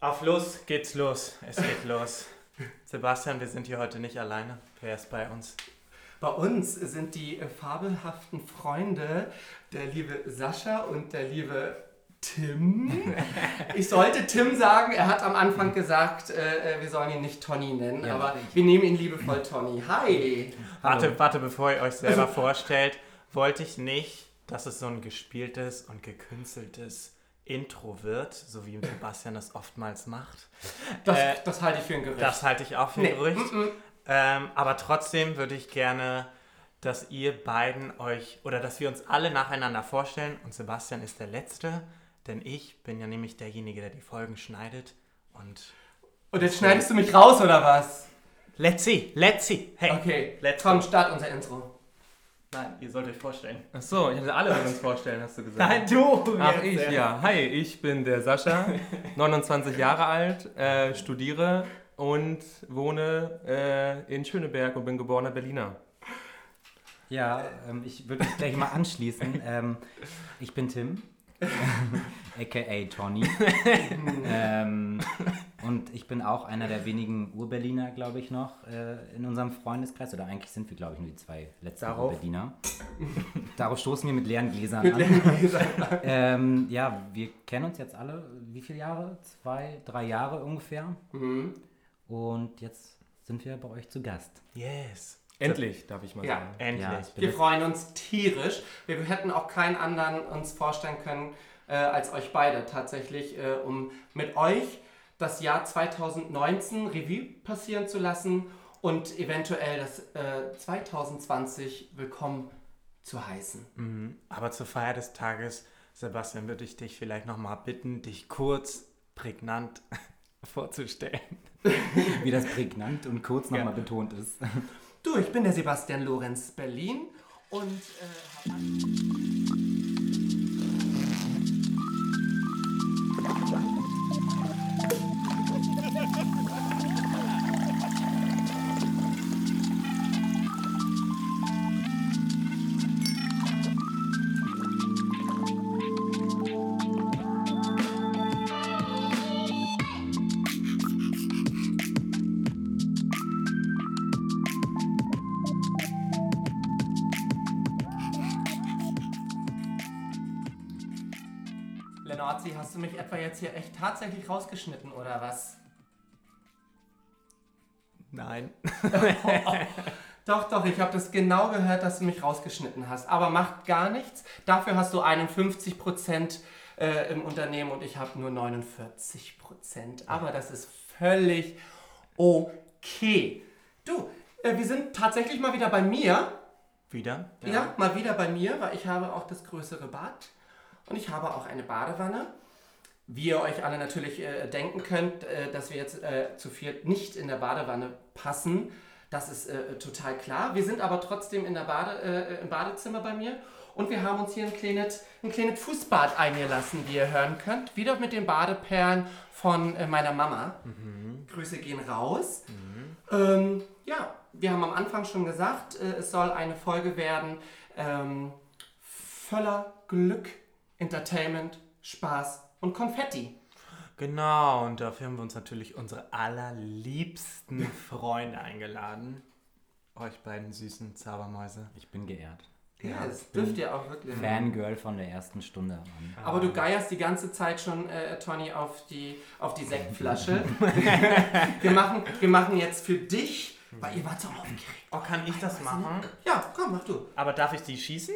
Auf los geht's los. Es geht los. Sebastian, wir sind hier heute nicht alleine. Wer ist bei uns? Bei uns sind die fabelhaften Freunde der liebe Sascha und der liebe Tim. Ich sollte Tim sagen, er hat am Anfang gesagt, äh, äh wir sollen ihn nicht Tony nennen, Ja, aber wir nehmen ihn liebevoll Tony. Hi! Warte, warte, bevor ihr euch selber vorstellt, wollte ich nicht, dass es so ein gespieltes und gekünsteltes Intro wird, so wie Sebastian das oftmals macht. Das, Äh, das halte ich für ein Gerücht. Das halte ich auch für ein Nee, Gerücht. mm, mm. Ähm, aber trotzdem würde ich gerne, dass ihr beiden euch oder dass wir uns alle nacheinander vorstellen. Und Sebastian ist der Letzte, denn ich bin ja nämlich derjenige, der die Folgen schneidet. Und Und jetzt schneidest du mich raus, oder was? let's see, let's see. Hey, Okay, let's komm, start unser Intro. Nein, ihr sollt euch vorstellen. Achso, ich hatte alle wollen uns vorstellen, hast du gesagt. Nein, du! Ach, ich, äh. ja. Hi, ich bin der Sascha, 29 Jahre alt, äh, studiere und wohne äh, in Schöneberg und bin geborener Berliner. Ja, ähm, ich würde mich gleich mal anschließen. Ähm, ich bin Tim, aka Tony. ähm, und ich bin auch einer der wenigen Urberliner, glaube ich, noch äh, in unserem Freundeskreis. Oder eigentlich sind wir, glaube ich, nur die zwei letzten Darauf? Urberliner. Darauf stoßen wir mit leeren Gläsern Mit an. leeren Gläsern. Ähm, ja, wir kennen uns jetzt alle, wie viele Jahre? Zwei, drei Jahre ungefähr. Mhm. Und jetzt sind wir bei euch zu Gast. Yes. Endlich, darf ich mal Ja. sagen. Endlich. Ja, ich bin Wir freuen uns tierisch. Wir hätten auch keinen anderen uns vorstellen können äh, als euch beide tatsächlich, äh, um mit euch das Jahr 2019 Revue passieren zu lassen und eventuell das äh, 2020 willkommen zu heißen. Mhm. Aber zur Feier des Tages, Sebastian, würde ich dich vielleicht nochmal bitten, dich kurz, prägnant vorzustellen. wie das prägnant und kurz nochmal Ja. betont ist. Du, ich bin der Sebastian Lorenz Berlin und äh, tatsächlich rausgeschnitten oder was? Nein. Doch, doch, ich habe das genau gehört, dass du mich rausgeschnitten hast. Aber macht gar nichts. Dafür hast du 51% äh, im Unternehmen und ich habe nur 49%. Aber das ist völlig okay. Du, äh, wir sind tatsächlich mal wieder bei mir. Wieder? Ja. mal wieder bei mir, weil ich habe auch das größere Bad und ich habe auch eine Badewanne. Wie ihr euch alle natürlich äh, denken könnt, äh, dass wir jetzt äh, zu viert nicht in der Badewanne passen, das ist äh, total klar. Wir sind aber trotzdem in der Bade, äh, im Badezimmer bei mir und wir haben uns hier ein kleines, ein kleines Fußbad eingelassen, wie ihr hören könnt. Wieder mit den Badeperlen von äh, meiner Mama. Grüße gehen raus. Ähm, ja, wir haben am Anfang schon gesagt, es soll eine Folge werden ähm, voller Glück, Entertainment, Spaß und Konfetti. Genau, und dafür haben wir uns natürlich unsere allerliebsten Freunde eingeladen. Euch beiden süßen Zaubermäuse. Ich bin geehrt. Ja, das dürft ihr auch wirklich. Fangirl von der ersten Stunde an. Aber du geierst die ganze Zeit schon, äh, Tony, auf die, auf die Sektflasche. wir, machen, wir machen jetzt für dich, weil ihr wart so aufgeregt. Oh, kann ich das machen? Ja, komm, mach du. Aber darf ich die schießen?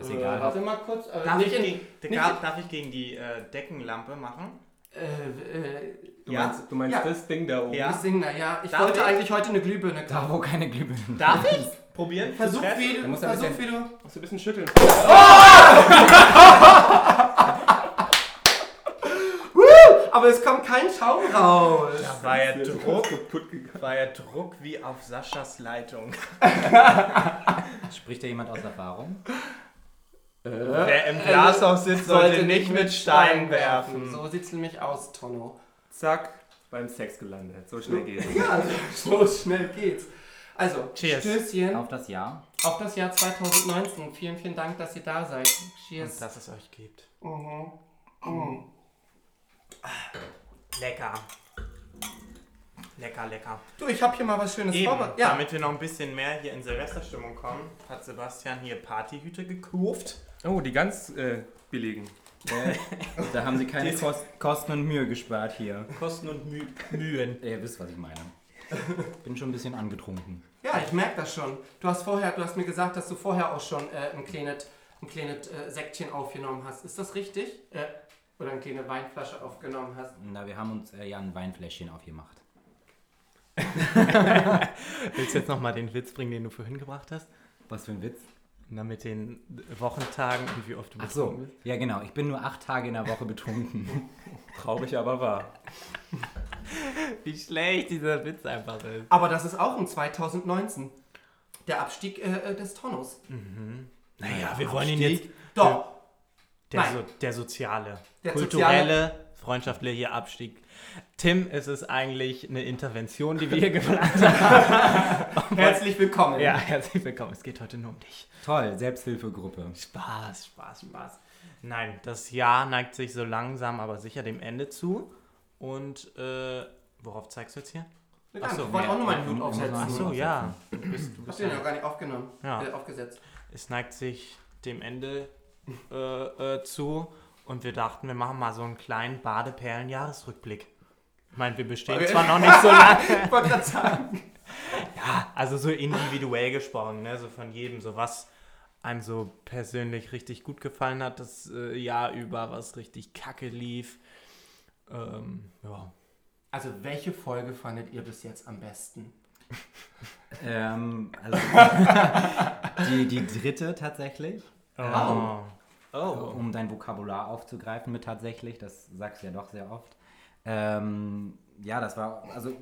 Ist Äh, egal. warte mal kurz. Äh, Darf, nicht ich, in, gegen, nicht darf, darf ich gegen die äh, Deckenlampe machen? äh, äh, Du Ja. meinst, du meinst Ja. das Ding da oben? Ja. ich sing, na ja, ich Darf wollte ich? eigentlich heute eine Glühbirne Da, kaufen. wo keine Glühbirnen Darf ich? Probieren? Versuch wie, Da du, muss ein versuch wie bisschen- du. Musst du ein bisschen schütteln. Aber es kommt kein Schaum raus. Da war ja Druck, war ja Druck wie auf Saschas Leitung. Spricht da jemand aus Erfahrung? Wer im Glashaus sitzt, sollte nicht mit Steinen werfen. So sieht's nämlich aus, Tonno. Zack, beim Sex gelandet. So schnell geht's. Ja, so schnell geht's. Also, Cheers. Stößchen Auf das Jahr. auf das Jahr 2019. Vielen, vielen Dank, dass ihr da seid. Und Cheers. dass es euch gibt. Mhm. Mhm. Lecker. Lecker, lecker. Du, ich habe hier mal was Schönes vorbereitet. Ja, damit wir noch ein bisschen mehr hier in Silvesterstimmung kommen, hat Sebastian hier Partyhüte gekauft. Oh, die ganz äh, billigen. Äh, da haben sie keine Kost Kosten und Mühe gespart hier. Kosten und Mü Mühen. Ihr wisst, was ich meine. Bin schon ein bisschen angetrunken. ja, ich merke das schon. Du hast vorher, du hast mir gesagt, dass du vorher auch schon äh, ein kleines, ein kleines äh, Säckchen aufgenommen hast. Ist das richtig? Äh, oder eine kleine Weinflasche aufgenommen hast. Na, wir haben uns äh, ja ein Weinfläschchen aufgemacht. Willst du jetzt nochmal den Witz bringen, den du vorhin gebracht hast? Was für ein Witz. Na, mit den Wochentagen und wie oft du Ach betrunken so, bist. ja genau. Ich bin nur acht Tage in der Woche betrunken. Traurig, aber wahr. Wie schlecht dieser Witz einfach ist. Aber das ist auch in 2019. Der Abstieg äh, äh, des Tonus. Naja, wir wollen ihn jetzt. Doch. Der, Nein. so, der soziale, Der kulturelle, freundschaftliche Abstieg. Tim, es ist eigentlich eine Intervention, die wir hier geplant haben. Herzlich willkommen. Ja, herzlich willkommen. Es geht heute nur um dich. Toll, Selbsthilfegruppe. Spaß, Spaß, Spaß. Nein, das Jahr neigt sich so langsam, aber sicher dem Ende zu. Und äh, worauf zeigst du jetzt hier? Ach so, ich wollte auch nochmal einen ja, Hut aufsetzen. man- Ach so, ja. Du bist, du Hast du den ja. gar nicht aufgenommen? Ja. Äh, aufgesetzt. Es neigt sich dem Ende äh, äh, zu und wir dachten, wir machen mal so einen kleinen Badeperlen-Jahresrückblick. Ich meine, wir bestehen zwar noch nicht so lange, Ich wollte gerade sagen. also so individuell gesprochen, ne? so von jedem, so was einem so persönlich richtig gut gefallen hat, das äh, Jahr über, was richtig kacke lief. Ähm, ja. Also, welche Folge fandet ihr bis jetzt am besten? Ähm, also die, die dritte tatsächlich. Oh. Um dein Vokabular aufzugreifen mit tatsächlich, das sagst du ja doch sehr oft. Ähm, ja, das war, also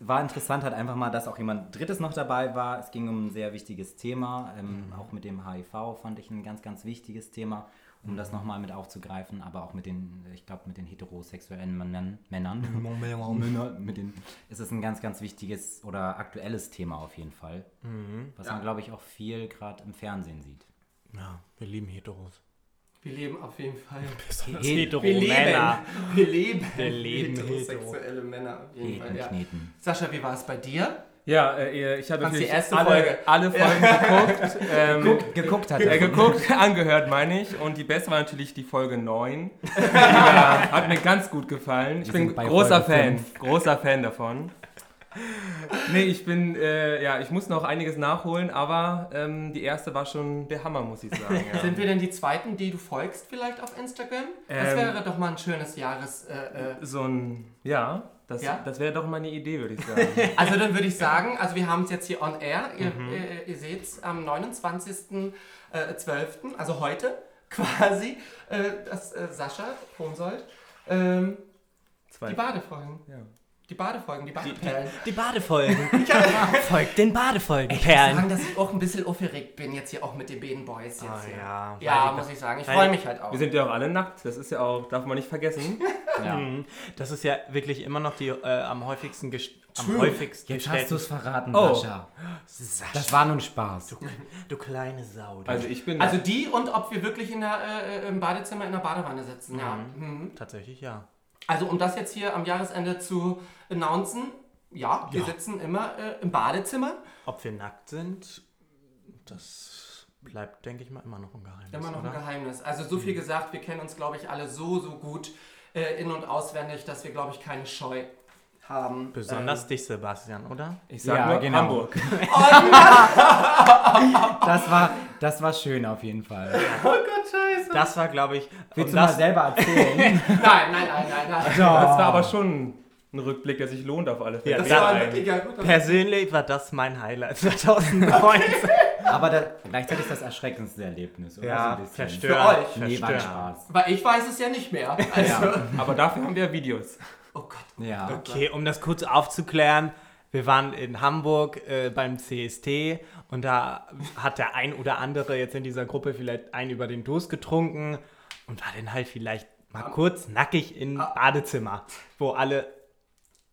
war interessant halt einfach mal, dass auch jemand Drittes noch dabei war. Es ging um ein sehr wichtiges Thema, ähm, auch mit dem HIV fand ich ein ganz, ganz wichtiges Thema, um das nochmal mit aufzugreifen, aber auch mit den, ich glaube, mit den heterosexuellen Männern, Männern, Männer, mit den, ist es ein ganz, ganz wichtiges oder aktuelles Thema auf jeden Fall, was Ja. man, glaube ich, auch viel gerade im Fernsehen sieht. Ja, wir lieben Heteros. Wir leben auf jeden Fall. Besonders He- hetero Wir leben. Männer. Wir leben. Wir leben heterosexuelle Männer auf jeden Fall. Kneten, Ja. kneten. Sascha, wie war es bei dir? Ja, äh, ich habe natürlich erste alle, Folge? alle Folgen geguckt. Ähm, Geguckt, geguckt hat äh, er. geguckt, angehört meine ich. Und die beste war natürlich die Folge 9. Die war, hat mir ganz gut gefallen. Ich Wir bin großer Folge Fan. Großer Fan davon. Nee, ich bin, äh, ja, ich muss noch einiges nachholen, aber ähm, die erste war schon der Hammer, muss ich sagen. Ja. Sind wir denn die zweiten, die du folgst vielleicht auf Instagram? Das Ähm, wäre doch mal ein schönes Jahres... Äh, äh. So ein, ja, das, Ja? das wäre doch mal eine Idee, würde ich sagen. Also dann würde ich sagen, also wir haben es jetzt hier on air. Ihr, Mhm. äh, ihr seht es am 29.12., also heute quasi, äh, dass äh, Sascha Pomsold ähm, die Badefolgen, ja. Die Badefolgen, die Badeperlen. Die Badefolgen. Folgt den Badefolgen. Ich muss sagen, dass ich auch ein bisschen aufgeregt bin jetzt hier auch mit den beiden Boys jetzt Ah, hier. ja. Ja, die- muss ich sagen. Ich freue die- mich halt auch. Wir sind ja auch alle nackt, das ist ja auch, darf man nicht vergessen. Ja. Mhm. Das ist ja wirklich immer noch die äh, am häufigsten, gest am häufigsten Jetzt hast du es verraten, Oh. Sascha. Sascha, Das war nun Spaß. du kleine Sau. Du. Also ich bin Also die und ob wir wirklich in der, äh, im Badezimmer in der Badewanne sitzen, ja. Mhm. Tatsächlich ja. Also um das jetzt hier am Jahresende zu announcen, ja, wir Ja. sitzen immer äh, im Badezimmer. Ob wir nackt sind, das bleibt, denke ich mal, immer noch ein Geheimnis. Immer noch oder? ein Geheimnis. Also so Mhm. viel gesagt, wir kennen uns, glaube ich, alle so, so gut äh, in- und auswendig, dass wir, glaube ich, keine Scheu haben. Besonders dich, Sebastian, oder? Ich sag Ja, nur genau. Hamburg. Das war, das war schön auf jeden Fall. Oh Gott, scheiße. Das war, glaube ich. Willst du mal das, selber erzählen? Nein, nein, nein, nein, nein. Das war aber schon ein Rückblick, der sich lohnt auf alle Fälle. Ja, Das Ja, war wirklich ja gut. persönlich war das mein Highlight 2019. Aber da, gleichzeitig das erschreckendste Erlebnis, oder? ja, So verstört. Für euch. Nee, war. Spaß. Weil ich weiß es ja nicht mehr. Also, Aber dafür haben wir Videos. oh Gott. Ja. Okay, um das kurz aufzuklären, wir waren in Hamburg äh, beim CST und da hat der ein oder andere jetzt in dieser Gruppe vielleicht einen über den Durst getrunken und war dann halt vielleicht mal kurz nackig im Badezimmer, wo alle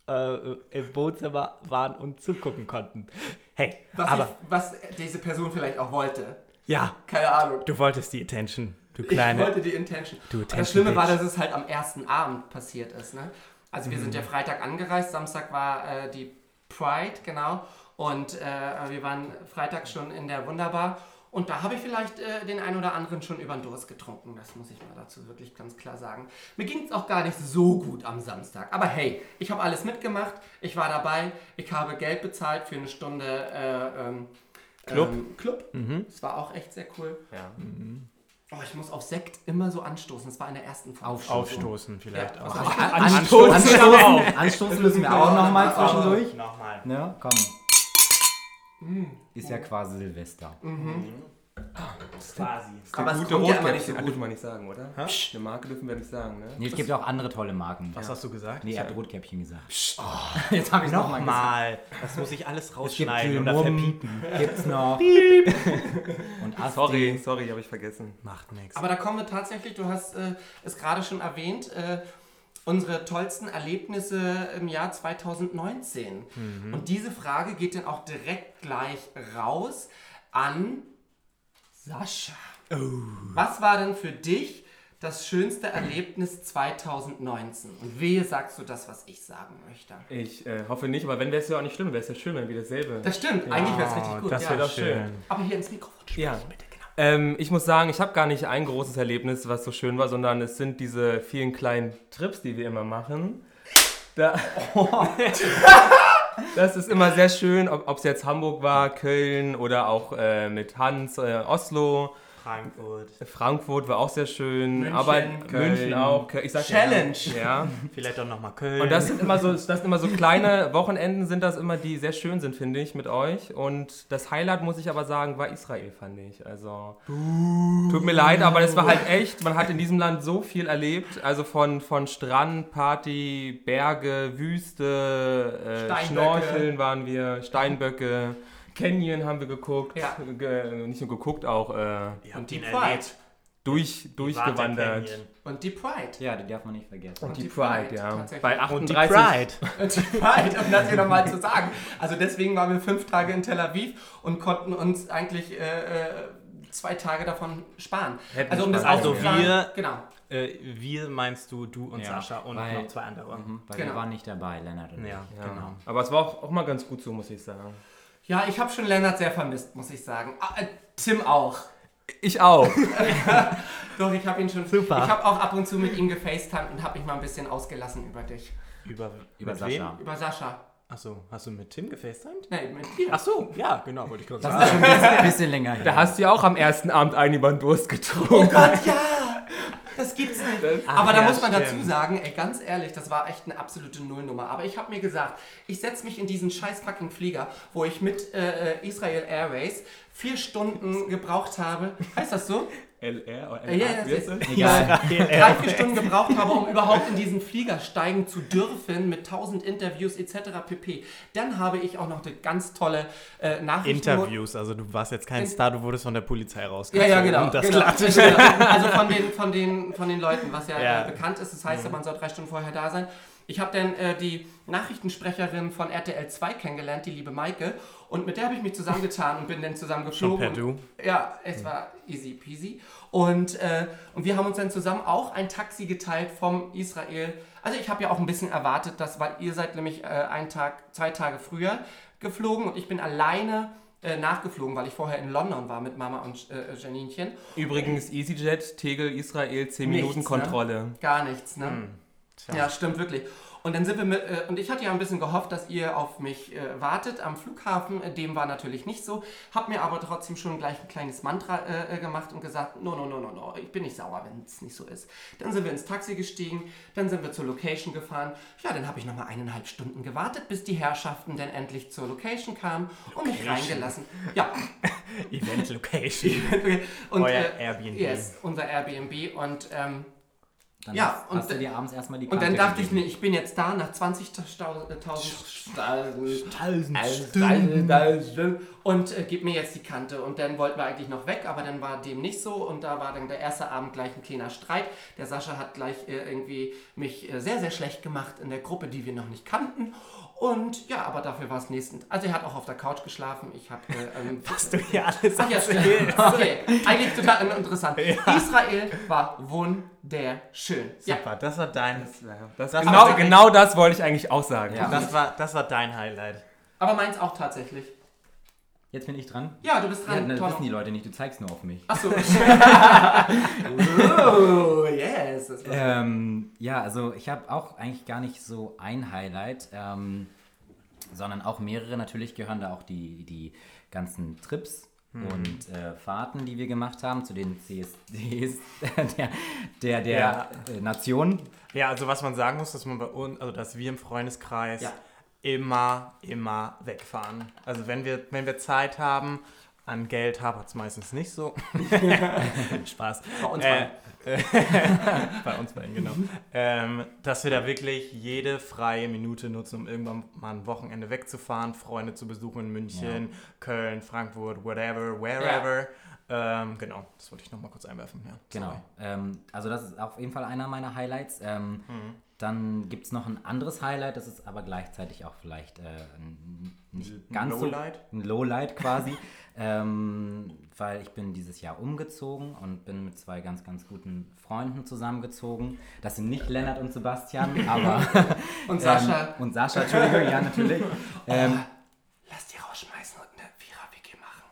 äh, im Wohnzimmer waren und zugucken konnten. Hey, Was, aber ich, was diese Person vielleicht auch wollte. ja, Keine Ahnung. du wolltest die Attention. Du Ich kleine. wollte die Intention. Du Und das Attention Schlimme war, dass es halt am ersten Abend passiert ist. Ne? Also wir sind ja Freitag angereist, Samstag war äh, die Pride, genau. Und äh, wir waren Freitag schon in der Wunderbar. Und da habe ich vielleicht äh, den einen oder anderen schon über den Durst getrunken. Das muss ich mal dazu wirklich ganz klar sagen. Mir ging es auch gar nicht so gut am Samstag. Aber hey, ich habe alles mitgemacht. Ich war dabei. Ich habe Geld bezahlt für eine Stunde äh, ähm, Club. Ähm, Club. Mhm. Das war auch echt sehr cool. Ja. Oh, ich muss auf Sekt immer so anstoßen. Das war in der ersten Folge. Aufstoßen. Aufstoßen vielleicht Ja, auch. also An- Anstoßen. Anstoßen, anstoßen müssen wir auch nochmal zwischendurch. Nochmal. Ne, komm. Ist ja quasi Silvester. Quasi. Aber es Gute kommt ja immer nicht so gut. dürfen wir nicht sagen, oder? Eine Marke dürfen wir nicht sagen, ne? Nee, es gibt auch andere tolle Marken. Was hast du gesagt? Nee, er hat Rotkäppchen gesagt. Jetzt habe ich noch mal gesagt. Nochmal. Das muss ich alles rausschneiden oder Gilmum, verpiepen. gibt's noch. Und Asti. Sorry, sorry, habe ich vergessen. Macht nichts. Aber da kommen wir tatsächlich, du hast äh, es gerade schon erwähnt, äh, unsere tollsten Erlebnisse im Jahr 2019. Und diese Frage geht dann auch direkt gleich raus an Sascha. Was war denn für dich das schönste Erlebnis 2019? Und wehe sagst du das, was ich sagen möchte. Ich äh, hoffe nicht, aber wenn wäre es ja auch nicht schlimm, wäre es ja schön, wenn wir dasselbe. Das stimmt, eigentlich wäre es richtig gut. das ja. wäre doch schön. schön. Aber hier ins Mikrofon sprechen, Ja. bitte, genau. Ähm, ich muss sagen, ich habe gar nicht ein großes Erlebnis, was so schön war, sondern es sind diese vielen kleinen Trips, die wir immer machen. Da, das ist immer sehr schön, ob es jetzt Hamburg war, Köln oder auch äh, mit Hans, äh, Oslo. Frankfurt. Frankfurt war auch sehr schön, München, aber Köln. München auch. Ich sag Challenge. Ja. Vielleicht auch nochmal Köln. Und das sind immer so, das sind immer so kleine Wochenenden, sind das immer, die sehr schön sind, finde ich, mit euch. Und das Highlight, muss ich aber sagen, war Israel, fand ich. Also, tut mir leid, aber das war halt echt, man hat in diesem Land so viel erlebt. Also von, von Strand, Party, Berge, Wüste, äh. Schnorcheln waren wir, Steinböcke, Canyon haben wir geguckt. Ja. Ge nicht nur geguckt, auch äh, Und die Pride. erlebt. durch, Die durchgewandert. Und die Pride. Ja, die darf man nicht vergessen. Und die, die Pride, Pride, ja. tatsächlich. Bei Canyon. Und die 38 Pride. Und die Pride, um das hier nochmal zu sagen. Also deswegen waren wir fünf Tage in Tel Aviv und konnten uns eigentlich äh, äh, zwei Tage davon sparen. Hätten Also um das Also aufzufahren- wir- Genau. Äh, wir meinst du, du und Ja, Sascha und weil- noch zwei andere. Mhm, weil Genau. wir waren nicht dabei, Lennart und Ja, Ja. genau. Aber es war auch, auch mal ganz gut so, muss ich sagen. Ja, ich habe schon Lennart sehr vermisst, muss ich sagen. Ah, äh, Tim auch. Ich auch. Doch, ich habe ihn schon. Super. Ich habe auch ab und zu mit ihm gefacetimed und habe mich mal ein bisschen ausgelassen über dich. Über, Über mit Sascha. Über Sascha. Achso, hast du mit Tim gefacetimed? Nee, mit dir. Achso, ja, genau, wollte ich gerade Das sagen. ist schon ein bisschen, bisschen länger her. Da hast du ja auch am ersten Abend einen über den Durst Oh getrunken. Gott, ja! Das gibt's nicht. Ach, Aber da muss man dazu stimmt. sagen, ey, ganz ehrlich, das war echt eine absolute Nullnummer. Aber ich habe mir gesagt, ich setze mich in diesen scheiß fucking Flieger, wo ich mit äh, äh, Israel Airways vier Stunden gebraucht habe. Heißt das so? LR oder Ja, ja, LR? das das? Egal. Drei, vier Stunden gebraucht habe, um überhaupt in diesen Flieger steigen zu dürfen mit tausend Interviews etc. pp. Dann habe ich auch noch eine ganz tolle äh, Nachricht. Interviews, also du warst jetzt kein In- Star, du wurdest von der Polizei Ja, rausgezogen. ja, das genau. Genau. Also von den, von, den, von den Leuten, was ja, Ja. Äh, bekannt ist. Das heißt, man soll drei Stunden vorher da sein. Ich habe dann äh, die Nachrichtensprecherin von RTL 2 kennengelernt, die liebe Maike. Und mit der habe ich mich zusammengetan und bin dann zusammen Schon geflogen. per und, Du. Ja, es war easy peasy. Und, äh, und wir haben uns dann zusammen auch ein Taxi geteilt vom Israel. Also ich habe ja auch ein bisschen erwartet, dass, weil ihr seid nämlich äh, einen Tag, zwei Tage früher geflogen und ich bin alleine äh, nachgeflogen, weil ich vorher in London war mit Mama und äh, Janinchen. Übrigens EasyJet, Tegel, Israel, 10 Nichts, Minuten ne? Kontrolle. Gar nichts, ne? Hm. Tja. Ja, stimmt wirklich. Und dann sind wir mit, äh, und ich hatte ja ein bisschen gehofft, dass ihr auf mich äh, wartet am Flughafen. Äh, Dem war natürlich nicht so. Hab mir aber trotzdem schon gleich ein kleines Mantra äh, äh, gemacht und gesagt, no, no, no, no, no, ich bin nicht sauer, wenn es nicht so ist. Dann sind wir ins Taxi gestiegen, dann sind wir zur Location gefahren. Ja, dann habe ich nochmal eineinhalb Stunden gewartet, bis die Herrschaften dann endlich zur Location kamen und mich reingelassen. Ja, Event Location. und Euer äh, Airbnb. Yes, unser Airbnb und ähm, Dann Ja, hast, und hast du dir abends erstmal die Und Karte dann dachte ich gegeben. mir, ich bin jetzt da nach 20.000 Tausend und äh, gib mir jetzt die Kante. Und dann wollten wir eigentlich noch weg, aber dann war dem nicht so. Und da war dann der erste Abend gleich ein kleiner Streit. Der Sascha hat gleich äh, irgendwie mich äh, sehr, sehr schlecht gemacht in der Gruppe, die wir noch nicht kannten. Und ja, aber dafür war es nächsten. Also er hat auch auf der Couch geschlafen. Ich habe äh, ähm, Was du hier alles Ach ja. Okay, eigentlich total interessant. Israel war wunderschön. Ja, Super, das war dein, Das Das genau, war- genau das wollte ich eigentlich auch sagen. Ja. das war, das war dein Highlight. aber meins auch tatsächlich. Jetzt bin ich dran. Ja, du bist Ja, dran. das Tom. wissen die Leute nicht, du zeigst nur auf mich. Achso. oh, yes. Ähm, ja, also ich habe auch eigentlich gar nicht so ein Highlight, ähm, sondern auch mehrere. Natürlich gehören da auch die, die ganzen Trips und äh, Fahrten, die wir gemacht haben zu den CSDs der, der, der Ja. äh, Nation. Ja, also was man sagen muss, dass man bei uns, also dass wir im Freundeskreis Ja. Immer, immer wegfahren. Also wenn wir, wenn wir Zeit haben, an Geld hapert es meistens nicht so. Spaß. bei uns Äh, beiden. bei uns beiden, genau. ähm, dass wir da wirklich jede freie Minute nutzen, um irgendwann mal ein Wochenende wegzufahren, Freunde zu besuchen in München, Köln, Frankfurt, whatever, wherever. Ähm, genau, das wollte ich nochmal kurz einwerfen. Ja. Genau. Ähm, also das ist auf jeden Fall einer meiner Highlights. Ähm, Dann gibt es noch ein anderes Highlight, das ist aber gleichzeitig auch vielleicht äh, ein, nicht Ein ganz Lowlight? so ein Lowlight quasi, ähm, weil ich bin dieses Jahr umgezogen und bin mit zwei ganz, ganz guten Freunden zusammengezogen. Das sind nicht Lennart und Sebastian, aber Und Sascha. ähm, und Sascha, Entschuldigung, ja natürlich. Ähm, Lass die rausschmeißen und eine Vierer-Wiki machen.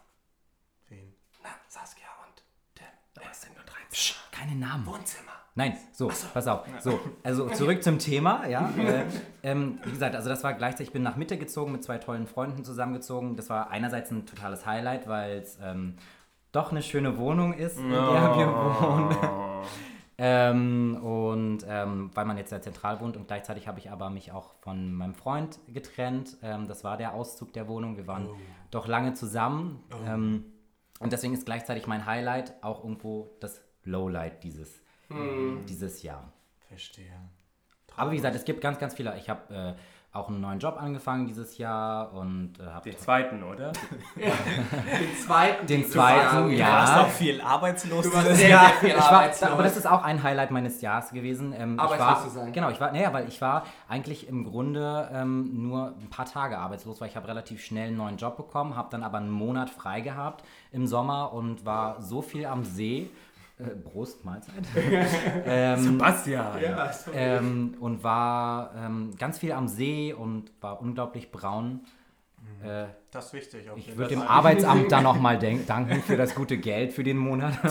Wen? Na, Saskia und Tim. Aber es sind nur drei Zimmer. keine Namen. Wohnzimmer. Nein, so, pass auf. So, also zurück zum Thema, ja. Äh, ähm, wie gesagt, also das war gleichzeitig, ich bin nach Mitte gezogen, mit zwei tollen Freunden zusammengezogen. Das war einerseits ein totales Highlight, weil es ähm, doch eine schöne Wohnung ist, in der wir wohnen. ähm, und ähm, weil man jetzt sehr zentral wohnt und gleichzeitig habe ich aber mich auch von meinem Freund getrennt. Ähm, das war der Auszug der Wohnung. Wir waren doch lange zusammen. Ähm, und deswegen ist gleichzeitig mein Highlight auch irgendwo das Lowlight dieses, dieses Jahr. Verstehe. Aber wie gesagt, es gibt ganz, ganz viele. Ich habe äh, auch einen neuen Job angefangen dieses Jahr und äh, habe Den zweiten, oder? Den zweiten. Den zweiten, Jahr. ja. Du warst auch viel arbeitslos Du warst dieses sehr, Jahr. sehr viel ich war, arbeitslos. aber das ist auch ein Highlight meines Jahres gewesen. Ähm, ich Arbeitslos war, zu sein. Genau, ich war, naja, weil ich war eigentlich im Grunde ähm, nur ein paar Tage arbeitslos, weil ich habe relativ schnell einen neuen Job bekommen, habe dann aber einen Monat frei gehabt im Sommer und war so viel am See. Äh, Prost, Mahlzeit. ähm, Bastian! Ja, so. ähm, und war ähm, ganz viel am See und war unglaublich braun. Äh, Das ist wichtig. Auf ich würde dem. Arbeitsamt dann nochmal danken für das gute Geld für den Monat.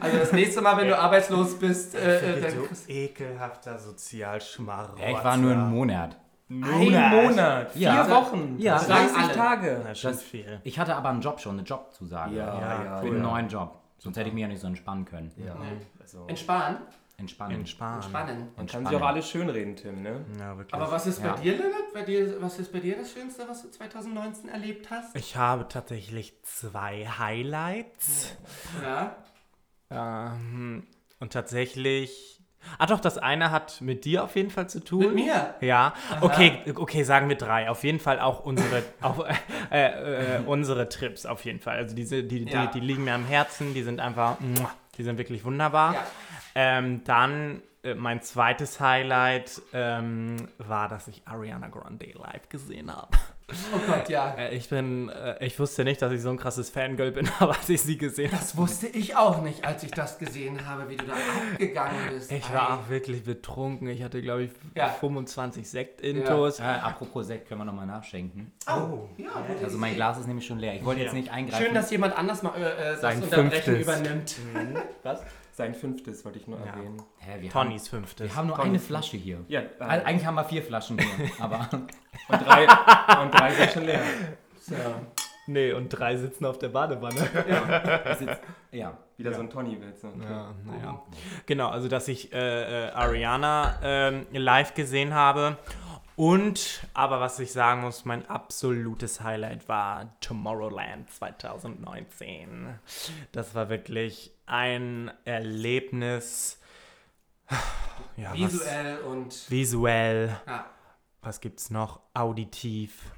Also das nächste Mal, wenn du arbeitslos bist, äh, äh, dann Du kriegst ekelhafter Sozialschmarotzer. Ja, ich war nur einen Monat. Ein Monat! Vier Ja. Wochen! Ja. 30 Alle. Tage! Das- viel. Ich hatte aber einen Job schon, eine Jobzusage. Ja, ja, Für einen neuen Job. Sonst hätte ich mich ja nicht so entspannen können. Ja. Also, entspannen. Entspannen. Entspannen. Entspannen. man kann sich auch alles schönreden, Tim, ne? Ja, wirklich. Aber was ist bei Ja. dir, Lennart? Bei dir, was ist bei dir das Schönste, was du 2019 erlebt hast? ich habe tatsächlich zwei Highlights. Ja. Ähm, und tatsächlich. Ah, doch, das eine hat mit dir auf jeden Fall zu tun. Mit mir? Ja, okay, okay, sagen wir drei. Auf jeden Fall auch unsere, auch, äh, äh, unsere Trips, auf jeden Fall. Also diese, die, Ja. die, die liegen mir am Herzen, die sind einfach, die sind wirklich wunderbar. Ja. Ähm, dann äh, mein zweites Highlight ähm, war, dass ich Ariana Grande live gesehen habe. Oh Gott, ja. Äh, ich bin, äh, ich wusste nicht, dass ich so ein krasses Fangirl bin, aber als ich sie gesehen habe, Das wusste ich auch nicht, als ich das gesehen habe, wie du da abgegangen bist. ich war auch wirklich betrunken. Ich hatte, glaube ich, Ja. 25 Sekt-Intos. Äh, apropos Sekt, können wir nochmal nachschenken. Oh, ja, gute Also mein. Glas ist nämlich schon leer. Ich wollte jetzt Ja. nicht eingreifen. Schön, dass jemand anders mal äh, äh, das Sein Unterbrechen fünftes. übernimmt. Was? Sein fünftes wollte ich nur Ja. erwähnen. Hä, wir Tonnys haben, fünftes. wir haben nur Tonnys eine Flasche hier. Ja, äh, Eigentlich haben wir vier Flaschen hier, aber und drei, und drei sind schon leer. So. Nee, und drei sitzen auf der Badewanne. ist, ja. Wieder so ein Tony-Witz. ne? Ja, naja. Genau, also dass ich äh, äh, Ariana ähm, live gesehen habe. Und, aber was ich sagen muss, mein absolutes Highlight war Tomorrowland 2019. Das war wirklich ein Erlebnis. Ja, was- Visuell und visuell. ja, Was gibt's noch? Auditiv,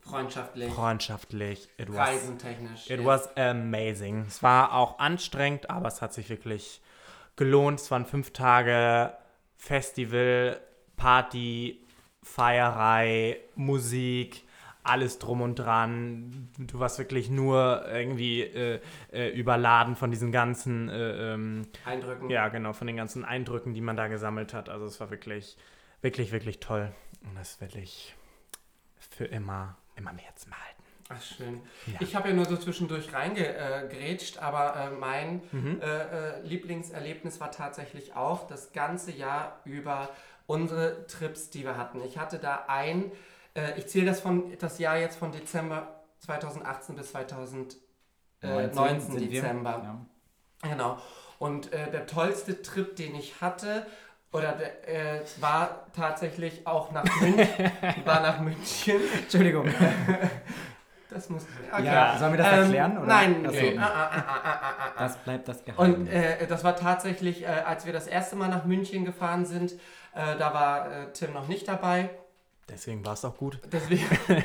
freundschaftlich, freundschaftlich. It was, reisentechnisch. it ja. was amazing. Es war auch anstrengend, aber es hat sich wirklich gelohnt. Es waren fünf Tage Festival, Party, Feierei, Musik, alles drum und dran. Du warst wirklich nur irgendwie äh, äh, überladen von diesen ganzen, äh, ähm, Eindrücken. ja genau, von den ganzen Eindrücken, die man da gesammelt hat. Also es war wirklich, wirklich, wirklich toll. Und das werde ich für immer, immer im Herzen behalten. Ach, schön. Ja. Ich habe ja nur so zwischendurch reingegrätscht, aber äh, mein Mhm. äh, äh, Lieblingserlebnis war tatsächlich auch das ganze Jahr über unsere Trips, die wir hatten. Ich hatte da ein, äh, ich zähle das von das Jahr jetzt von Dezember 2018 bis 2019 sind wir. Dezember. Ja. Genau. Und äh, der tollste Trip, den ich hatte, oder der, äh, war tatsächlich auch nach München. war nach München. Entschuldigung. Das muss. Ja, sollen wir das Ähm, erklären? Oder? Nein. So. nee. Ah, ah, ah. Das bleibt das Geheimnis. Und äh, das war tatsächlich, äh, als wir das erste Mal nach München gefahren sind, äh, da war äh, Tim noch nicht dabei. Deswegen war es auch gut. Deswegen.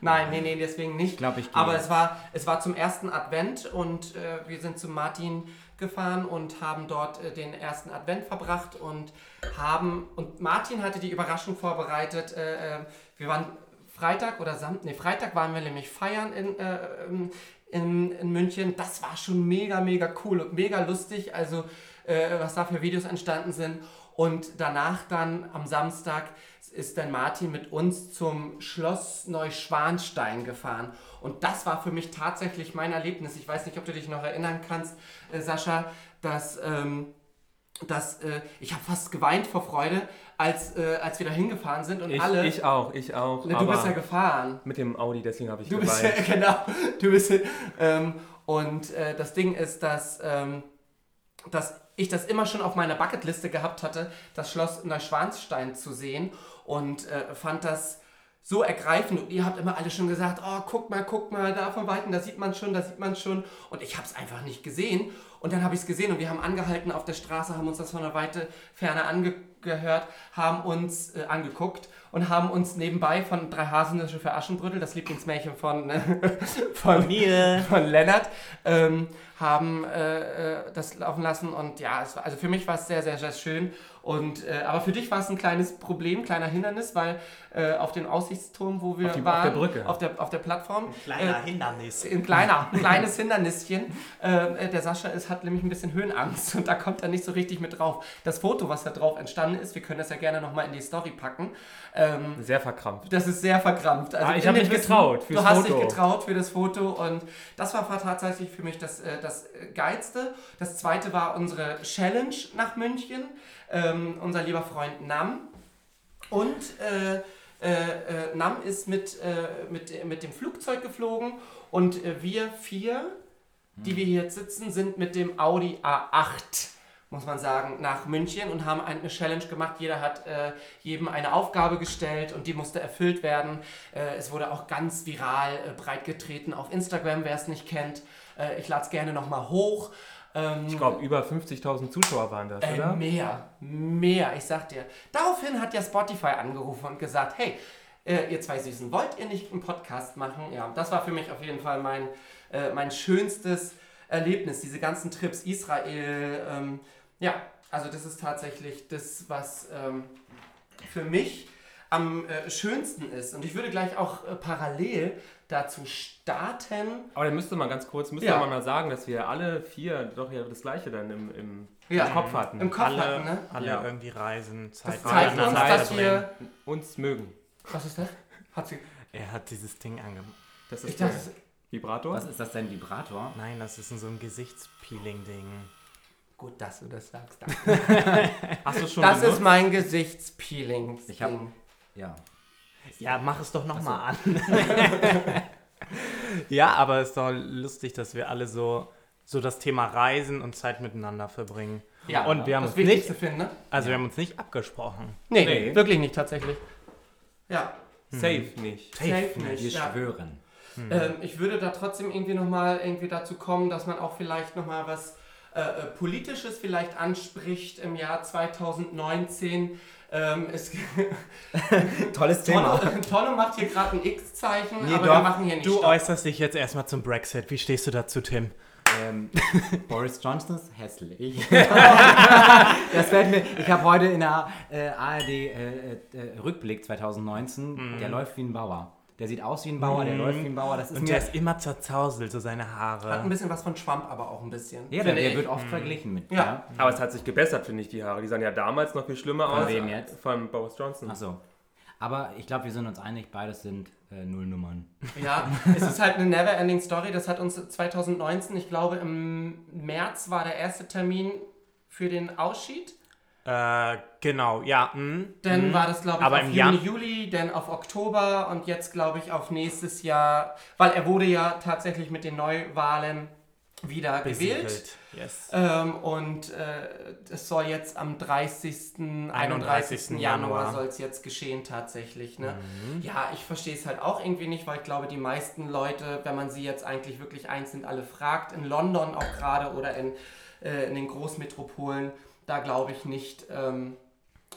Nein, nee, nee, deswegen ich nicht. glaube, ich gehe. Aber es war, es war zum ersten Advent und äh, wir sind zu Martin gefahren und haben dort äh, den ersten Advent verbracht und haben und Martin hatte die Überraschung vorbereitet. Äh, äh, wir waren Freitag oder Samstag, nee, Freitag waren wir nämlich feiern in, äh, ähm, in, in München. Das war schon mega, mega cool und mega lustig. Also äh, was da für Videos entstanden sind. Und danach dann am Samstag ist dann Martin mit uns zum Schloss Neuschwanstein gefahren. Und das war für mich tatsächlich mein Erlebnis. Ich weiß nicht, ob du dich noch erinnern kannst, äh, Sascha, dass, ähm, dass äh, ich habe fast geweint vor Freude, als, äh, als wir da hingefahren sind und Ich, alle. ich auch, ich auch. Ne, du bist ja gefahren. mit dem Audi, deswegen habe ich Du bist ja, geweint. genau, du bist, ähm, und äh, das Ding ist, dass, ähm, dass ich das immer schon auf meiner Bucketliste gehabt hatte, das Schloss Neuschwanstein zu sehen und äh, fand das so ergreifend. Und ihr habt immer alle schon gesagt, oh, guck mal, guck mal, da von Weitem, da sieht man schon, da sieht man schon. Und ich habe es einfach nicht gesehen. Und dann habe ich es gesehen und wir haben angehalten auf der Straße, haben uns das von der Weite Ferne angehört, haben uns äh, angeguckt und haben uns nebenbei von Drei Haselnüsse für Aschenbrödel, das Lieblingsmärchen von, äh, von, Mir. von Lennart, ähm, haben äh, äh, das laufen lassen und ja, es war, also für mich war es sehr, sehr, sehr schön. Und, äh, aber für dich war es ein kleines Problem, kleiner Hindernis, weil äh, auf dem Aussichtsturm, wo wir Auf die- auf waren, der Brücke. auf der, auf der Plattform, Kleiner Hindernis. ein kleiner, ein kleines Hindernissen. Äh, der Sascha ist, hat nämlich ein bisschen Höhenangst und da kommt er nicht so richtig mit drauf. Das Foto, was da drauf entstanden ist, wir können das ja gerne nochmal in die Story packen. Ähm, Sehr verkrampft. das ist sehr verkrampft. Also Ah, ich in hab dem mich Wissen, getraut fürs Du hast Foto. dich getraut für das Foto und das war tatsächlich für mich das, äh, das äh, Geilste. Das zweite war unsere Challenge nach München. Ähm, unser lieber Freund Nam. Und äh, äh, äh, Nam ist mit, äh, mit, mit dem Flugzeug geflogen und wir vier, die wir hier jetzt sitzen, sind mit dem Audi A8 muss man sagen, nach München und haben eine Challenge gemacht. Jeder hat äh, jedem eine Aufgabe gestellt und die musste erfüllt werden. Äh, es wurde auch ganz viral äh, breitgetreten auf Instagram, wer es nicht kennt. Äh, ich lade es gerne nochmal hoch. Ähm, Ich glaube, über 50.000 Zuschauer waren das, äh, oder? mehr, mehr, ich sag dir. Daraufhin hat ja Spotify angerufen und gesagt, hey, äh, ihr zwei Süßen, wollt ihr nicht einen Podcast machen? Ja, das war für mich auf jeden Fall mein, mein schönstes Erlebnis, diese ganzen Trips, Israel, ähm, ja, also das ist tatsächlich das, was ähm, für mich am äh, schönsten ist. Und ich würde gleich auch äh, parallel dazu starten. Aber dann müsste man ganz kurz, müsste Ja. man mal sagen, dass wir alle vier doch ja das Gleiche dann im, im, Ja. im Kopf hatten. Im Kopf alle, hatten, ne? alle Ja. irgendwie reisen, Zeit Das zeigt uns, miteinander dass wir... Uns mögen. Was ist das? Hat sie... Er hat dieses Ding angemacht. Das Ich ist dachte, der Vibrator. Was ist das denn, Vibrator? Nein, das ist so ein Gesichtspeeling-Ding. Gut, dass du das sagst. Danke. Hast du schon Das ist mein Gesichtspeeling. Ich hab- Ja. Ja, mach es doch nochmal an. ja, aber es ist doch lustig, dass wir alle so, so das Thema Reisen und Zeit miteinander verbringen. Ja, und wir haben das uns nicht, finden, ne? also wir haben uns nicht abgesprochen. Nee, Nee. wirklich nicht tatsächlich. Ja, Safe nicht. safe nicht. Wir ja. schwören. Ähm, ich würde da trotzdem irgendwie nochmal irgendwie dazu kommen, dass man auch vielleicht nochmal was äh, äh, Politisches vielleicht anspricht im Jahr 2019. Ähm, es, Tolles Thema. Tonno, Tonno macht hier gerade ein X-Zeichen, Nee, aber doch. wir machen hier nicht Du Stopp. äußerst dich jetzt erstmal zum Brexit. Wie stehst du dazu, Tim? Ähm, Boris Johnson ist hässlich. das fällt mir. Ich habe heute in der äh, ARD äh, äh, Rückblick 2019. Der läuft wie ein Bauer. Der sieht aus wie ein Bauer, der läuft wie ein Bauer. Das ist Und mir. der ist immer zerzauselt, so seine Hat ein Haare. bisschen was von Trump, aber auch ein bisschen. ja, der, der wird oft verglichen mit. Ja. Aber es hat sich gebessert, finde ich, die Haare. Die sahen ja damals noch viel schlimmer Von aus. wem jetzt? Von Boris Johnson. Achso. Aber ich glaube, wir sind uns einig, beides sind äh, Nullnummern. Ja, es ist halt eine never-ending Story. Das hat uns 2019, ich glaube im März war der erste Termin für den Ausschied. Äh, genau, ja. hm, Dann hm. war das, glaube ich, Aber auf im Juni, Jan- Juli, dann auf Oktober und jetzt, glaube ich, auf nächstes Jahr, weil er wurde ja tatsächlich mit den Neuwahlen wieder gewählt. Besiegelt. Yes. Ähm, und äh, es soll jetzt am 30., 31. 31. Januar Januar. soll es jetzt geschehen tatsächlich. Ne? Mhm. Ja, ich verstehe es halt auch irgendwie nicht, weil ich glaube, die meisten Leute, wenn man sie jetzt eigentlich wirklich einzeln alle fragt, in London auch gerade oder in, äh, in den Großmetropolen, da glaube ich nicht ähm,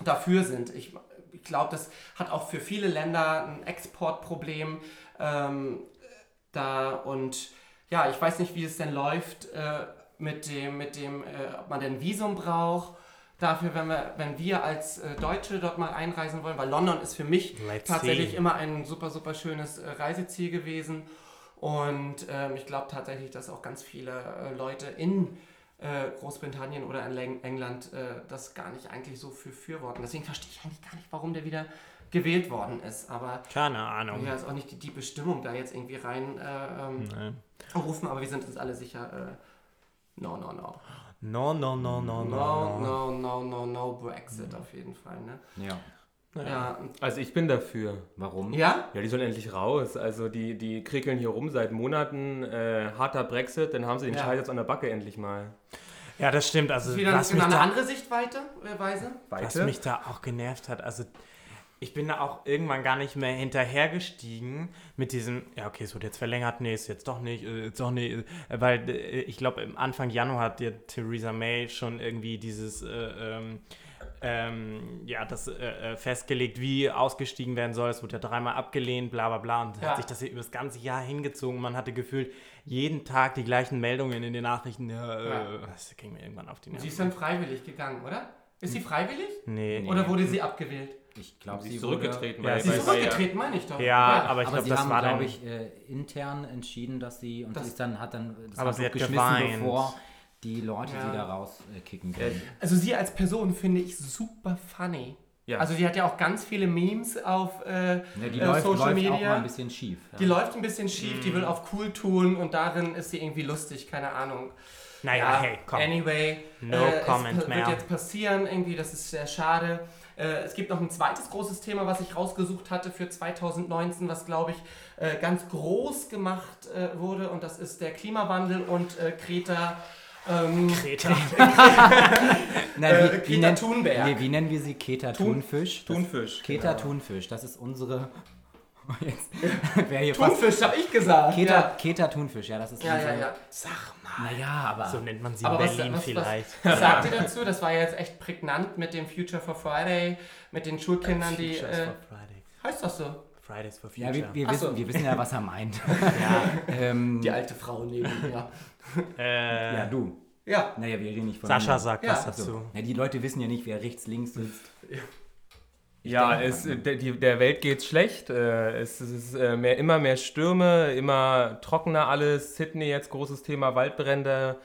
dafür sind. Ich, ich glaube, das hat auch für viele Länder ein Exportproblem. Ähm, da und ja, ich weiß nicht, wie es denn läuft äh, mit dem, mit dem, äh, ob man denn Visum braucht. Dafür, wenn wir, wenn wir als äh, Deutsche dort mal einreisen wollen, weil London ist für mich Let's tatsächlich see. immer ein super, super schönes äh, Reiseziel gewesen. Und ähm, ich glaube tatsächlich, dass auch ganz viele äh, Leute in äh, Großbritannien oder in England äh, das gar nicht eigentlich so für fürworten. Deswegen verstehe ich eigentlich gar nicht, warum der wieder gewählt worden ist. Aber Keine Ahnung. ja, ist auch nicht die, die Bestimmung da jetzt irgendwie rein äh, ähm, rufen, aber wir sind uns alle sicher, äh, no, no, no. No, no, no, no, No, no. no, no, no, no Brexit auf jeden Fall, ne? Ja. Ja. Also ich bin dafür. Warum? Ja? Ja, die sollen endlich raus. Also die, die kriekeln hier rum seit Monaten. Äh, harter Brexit, dann haben sie den Ja. Scheiß jetzt an der Backe endlich mal. Ja, das stimmt. Das Also, ist wieder was eine mich, da, andere Sichtweise, äh, Weise. was mich da auch genervt hat, also ich bin da auch irgendwann gar nicht mehr hinterhergestiegen mit diesem, ja, okay, es wird jetzt verlängert, nee, ist jetzt doch nicht, äh, jetzt doch nicht, äh, weil äh, ich glaube, Anfang Januar hat ja Theresa May schon irgendwie dieses, äh, ähm, ähm, ja, das äh, äh, festgelegt, wie ausgestiegen werden soll. Es wurde ja dreimal abgelehnt, bla bla bla. Und dann Ja. hat sich das hier über das ganze Jahr hingezogen. Man hatte gefühlt jeden Tag die gleichen Meldungen in den Nachrichten. Ja, äh, Ja. Das ging mir irgendwann auf die Sie Nerven. ist dann freiwillig gegangen, oder? Ist sie freiwillig? Nee, nee. Oder wurde sie abgewählt? Ich glaube, Sie sie ist wurde- zurückgetreten. Ja, weil- sie Sie ist zurückgetreten, meine ich doch. Ja, aber ich glaube, sie das haben, war dann. glaube ich, äh, intern entschieden, dass sie und Das- sie ist dann hat dann das Aber sie hat geschmissen, geweint. bevor die Leute Ja. sie da rauskicken können. Also sie als Person finde ich super funny. Ja. Also sie hat ja auch ganz viele Memes auf, äh, Ja, die äh, läuft, Social läuft Media. auch mal ein bisschen schief. Ja. Die läuft ein bisschen schief, die will auf cool tun und darin ist sie irgendwie lustig, keine Ahnung. naja, hey, komm. Anyway, No äh, comment es wird jetzt passieren, irgendwie, das ist sehr schade. Äh, es gibt noch ein zweites großes Thema, was ich rausgesucht hatte für 2019, was, glaube ich, äh, ganz groß gemacht äh, wurde und das ist der Klimawandel und äh, Greta, ähm, Greta. Nein, äh, wie, wie, Greta nennt, Thunberg. nee, wie nennen wir sie? Keta Thun- Thunfisch? Das- Thunfisch. Keta Thunfisch, das ist unsere. Thunfisch, habe ich gesagt. Keta, Ja, Keta Thunfisch, ja, das ist ja, ja. unsere. ja. Sag mal. Naja, aber. So nennt man sie in Berlin was, vielleicht. was, was sagt ihr dazu? Das war ja jetzt echt prägnant mit dem Future for Friday, mit den Schulkindern, die. Futures Äh, for Friday. heißt das so? Fridays for ja, Future. wir, wir, Ach wissen, so. wir wissen ja, was er meint. ja, ähm, Die alte Frau neben mir. äh, ja, du. Ja. Naja, wir reden nicht von Sascha mir. sagt Ja. was Ach so. dazu. Ja, die Leute wissen ja nicht, wer rechts, links sitzt. Ja, denke, es, der, die, der Welt geht's schlecht. Äh, es, es ist äh, mehr, immer mehr Stürme, immer trockener alles. Sydney jetzt großes Thema, Waldbrände.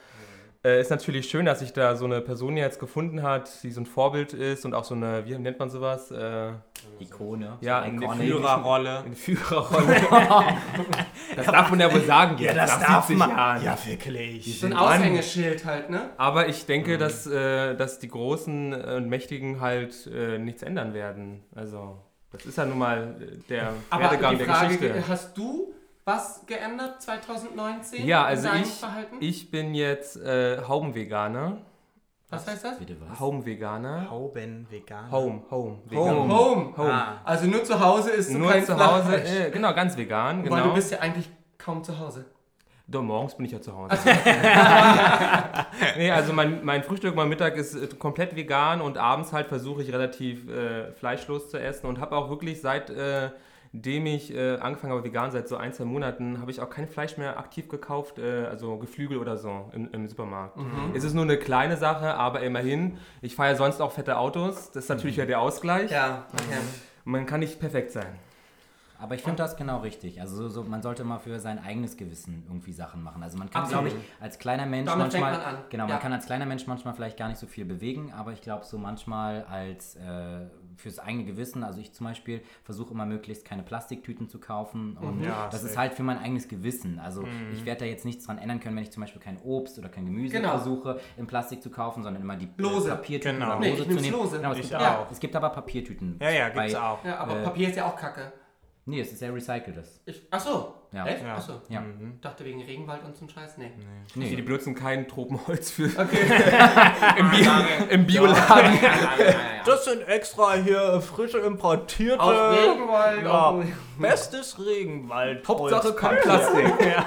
Äh, ist natürlich schön, dass sich da so eine Person jetzt gefunden hat, die so ein Vorbild ist und auch so eine, wie nennt man sowas? Äh, Ikone. Ja, so eine iconic. Führerrolle. eine Führerrolle. das darf man ja wohl sagen jetzt, nach 70 Jahren. Ja, wirklich. So ein. Aushängeschild halt, ne? Aber ich denke, Mhm. dass, äh, dass die Großen und Mächtigen halt äh, nichts ändern werden. Also, das ist ja nun mal äh, der Aber Werdegang die der Frage, Geschichte. hast du was geändert 2019? Ja, also ich, Verhalten? ich bin jetzt äh, Home-Veganer. was heißt das? Bitte was? Home-Veganer. Hauben vegan. Home, Home. Home. Home. Home. Ah. Also nur zu Hause ist Nur kein zu Hause, Fleisch. äh, genau, ganz vegan, Weil du genau. bist ja eigentlich kaum zu Hause. Doch, morgens bin ich ja zu Hause. nee, also mein, mein Frühstück, mein Mittag ist äh, komplett vegan und abends halt versuche ich relativ äh, fleischlos zu essen und habe auch wirklich seit äh, dem ich äh, angefangen habe vegan seit so ein, zwei Monaten, habe ich auch kein Fleisch mehr aktiv gekauft, äh, also Geflügel oder so im, im Supermarkt. Mhm. Es ist nur eine kleine Sache, aber immerhin. Ich fahre ja sonst auch fette Autos, das ist natürlich Mhm. ja der Ausgleich. Ja, okay. Man kann nicht perfekt sein. Aber ich finde das genau richtig. Also so, so, man sollte mal für sein eigenes Gewissen irgendwie Sachen machen. Also man kann, glaube ich, als kleiner Mensch Damit manchmal, man an. genau, Ja. man kann als kleiner Mensch manchmal vielleicht gar nicht so viel bewegen, aber ich glaube so manchmal als äh, fürs eigene Gewissen, also ich zum Beispiel versuche immer möglichst keine Plastiktüten zu kaufen und Ja, das ist halt für mein eigenes Gewissen. Also ich werde da jetzt nichts dran ändern können, wenn ich zum Beispiel kein Obst oder kein Gemüse Genau. versuche in Plastik zu kaufen, sondern immer die äh, Lose. Papiertüten Genau. oder Nee, Lose ich zu nehmen. lose. Genau, es, Ich gibt auch. aber, es gibt aber Papiertüten. Ja, ja, gibt's bei- auch. Ja, aber Äh, Papier ist ja auch kacke. Nee, es ist ja recyceltes. Ich, ach so. Ja. Echt? Ja. Ach so. Ja. Dachte wegen Regenwald und so ein Scheiß. Nee. Nee. Die benutzen kein Tropenholz für Okay. im, Bio, im Bioladen. Das sind extra hier frische importierte. Aus Regenwald. Ja. Bestes Regenwald. Hauptsache kein Plastik. ja.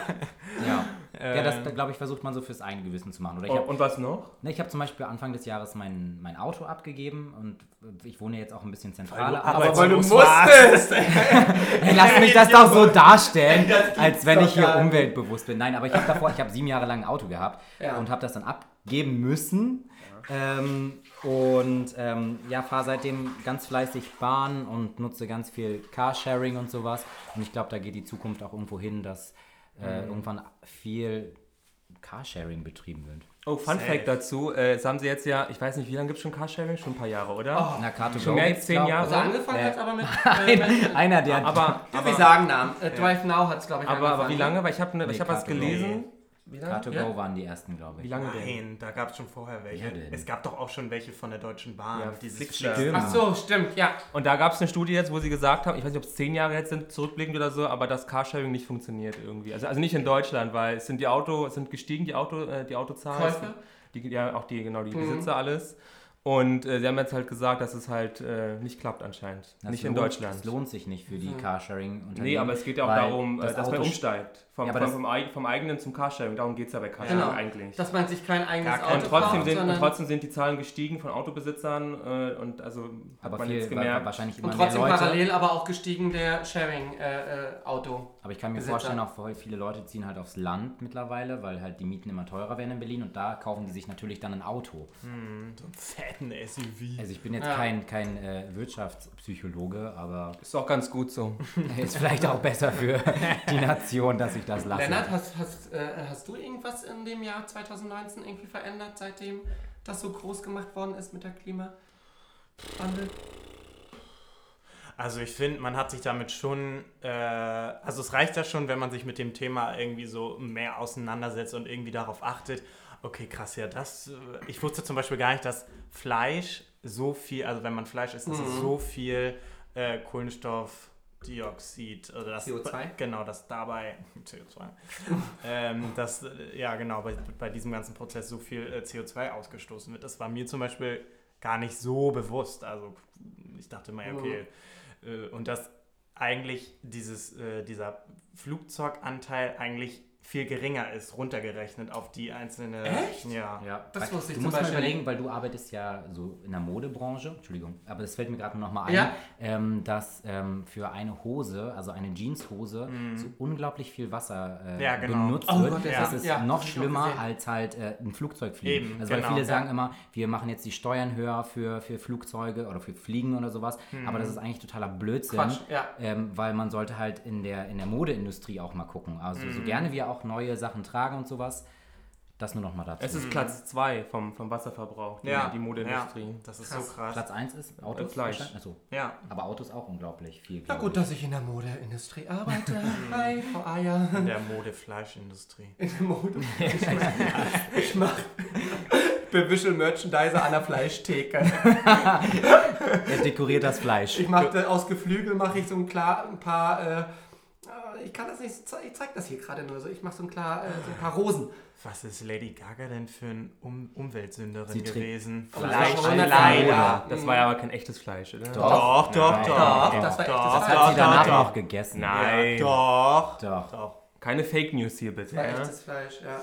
Ja. Ja, das Ähm. glaube ich, versucht man so fürs eigene Gewissen zu machen. Oder ich Oh, habe und was noch? ne, ich hab zum Beispiel Anfang des Jahres mein, mein Auto abgegeben und ich wohne jetzt auch ein bisschen zentraler. Aber weil du musst. musstest. Hey, lass mich das doch so darstellen, als wenn ich hier umweltbewusst bin. Nein, aber ich habe davor, ich habe sieben Jahre lang ein Auto gehabt Ja. und habe das dann abgeben müssen. Ähm, und ähm, ja, fahre seitdem ganz fleißig Bahn und nutze ganz viel Carsharing und sowas. Und ich glaube, da geht die Zukunft auch irgendwo hin, dass äh, irgendwann viel Carsharing betrieben wird. Oh, Fun Safe. Fact dazu. Äh, das haben sie jetzt ja, ich weiß nicht, wie lange gibt es schon Carsharing? Schon ein paar Jahre, oder? Na, Car2Go Schon mehr als zehn Jahre. Also angefangen Äh, hat aber mit. Äh, mit Einer der. Aber, ja, wir sagen Namen. Äh, Drive Now hat es, glaube ich, aber, aber wie angefangen. lange? Weil ich habe ne, Nee, ich hab was Car2Go. gelesen. Wie lange? Car2Go Ja. waren die ersten, glaube ich. Wie lange denn? Nein, da gab es schon vorher welche. Ja, denn. es gab doch auch schon welche von der Deutschen Bahn. Ja, dieses. Flix- Ach so, stimmt, ja. Und da gab es eine Studie jetzt, wo sie gesagt haben, ich weiß nicht, ob es zehn Jahre jetzt sind, zurückblickend oder so, aber dass Carsharing nicht funktioniert irgendwie. Also, also nicht in Deutschland, weil es sind die Auto, es sind gestiegen, die Auto, äh, die Autozahlen. Käufe? Die, ja, auch die, genau, die Mhm. Besitzer alles. Und äh, sie haben jetzt halt gesagt, dass es halt äh, nicht klappt anscheinend. Das nicht in lohnt- Deutschland. Das lohnt sich nicht für die Mhm. Carsharing-Unternehmen. Nee, aber es geht ja auch darum, äh, das dass man Auto- umsteigt. Vom, Ja, vom, vom, vom eigenen zum Carsharing. Darum geht es ja bei Carsharing Genau. eigentlich. Dass man sich kein eigenes Gar kein- Auto und trotzdem, kauft, sind, und trotzdem sind die Zahlen gestiegen von Autobesitzern äh, und also hat aber man viel, jetzt gemerkt. wahrscheinlich immer und mehr trotzdem Leute. parallel aber auch gestiegen der Sharing-Auto. Aber ich kann mir Besitzer. vorstellen, auch voll viele Leute ziehen halt aufs Land mittlerweile, weil halt die Mieten immer teurer werden in Berlin und da kaufen die sich natürlich dann ein Auto. Hm, so einen fetten SUV. Also ich bin jetzt Ja. kein, kein äh, Wirtschaftspsychologe, aber Ist auch ganz gut so. ist vielleicht auch besser für die Nation, dass ich das lasse. Lennart, hast, hast, äh, hast du irgendwas in dem Jahr 2019 irgendwie verändert, seitdem das so groß gemacht worden ist mit der Klimawandel? Also ich finde, man hat sich damit schon, äh, also es reicht ja schon, wenn man sich mit dem Thema irgendwie so mehr auseinandersetzt und irgendwie darauf achtet, okay, krass, ja, das, ich wusste zum Beispiel gar nicht, dass Fleisch so viel, also wenn man Fleisch isst, dass es Mhm. so viel äh, Kohlenstoffdioxid, also das, CO2? genau, dass dabei, CO2, ähm, dass, äh, ja genau, bei, bei diesem ganzen Prozess so viel äh, CO2 ausgestoßen wird. Das war mir zum Beispiel gar nicht so bewusst, also ich dachte mal, ja, okay, äh, und dass eigentlich dieses, äh, dieser Flugzeuganteil eigentlich viel geringer ist, runtergerechnet auf die einzelne. Echt? Ja. Ja, Das wusste ich du zum musst mal Beispiel überlegen, nicht. weil du arbeitest ja so in der Modebranche, Entschuldigung, aber das fällt mir gerade noch mal ein, Ja. ähm, dass ähm, für eine Hose, also eine Jeanshose, so unglaublich viel Wasser äh, Mhm. Ja, genau. benutzt Oh wird. Gott, ja. das ist Ja, noch schlimmer als halt äh, ein Flugzeug fliegen. Eben, also weil genau. viele sagen immer, wir machen jetzt die Steuern höher für, für Flugzeuge oder für Fliegen oder sowas, aber das ist eigentlich totaler Blödsinn. Quatsch, ja. Ähm, weil man sollte halt in der, in der Modeindustrie auch mal gucken. Also so gerne wir auch neue Sachen tragen und sowas, das nur noch mal dazu. Es ist Platz 2 vom, vom Wasserverbrauch, die, Ja, die Modeindustrie. Ja, das ist Krass. so krass. Platz 1 ist Autos? Fleisch. Achso, Ja. aber Autos auch unglaublich viel. Na gut, ich. dass ich in der Modeindustrie arbeite. Hi, Frau Aya. In der Modefleischindustrie. In der Mode. Ich mach Visual Merchandiser an der Fleischtheke. Er dekoriert das Fleisch. Ich mache aus Geflügel mache ich so ein klar ein paar. Äh, äh, ich kann das nicht. Ich zeig das hier gerade nur so. Ich mache so ein klar äh, so ein paar Rosen. Was ist Lady Gaga denn für eine um Umweltsünderin Sie gewesen? Fleisch Fleisch leider. Das war ja aber kein echtes Fleisch, oder? Doch, doch, doch. Doch, das war echtes doch, Das Fleisch. hat sie danach doch, noch gegessen. Nein. Doch. Doch. Doch. Keine Fake News hier bitte. War Ja? echtes Fleisch, ja.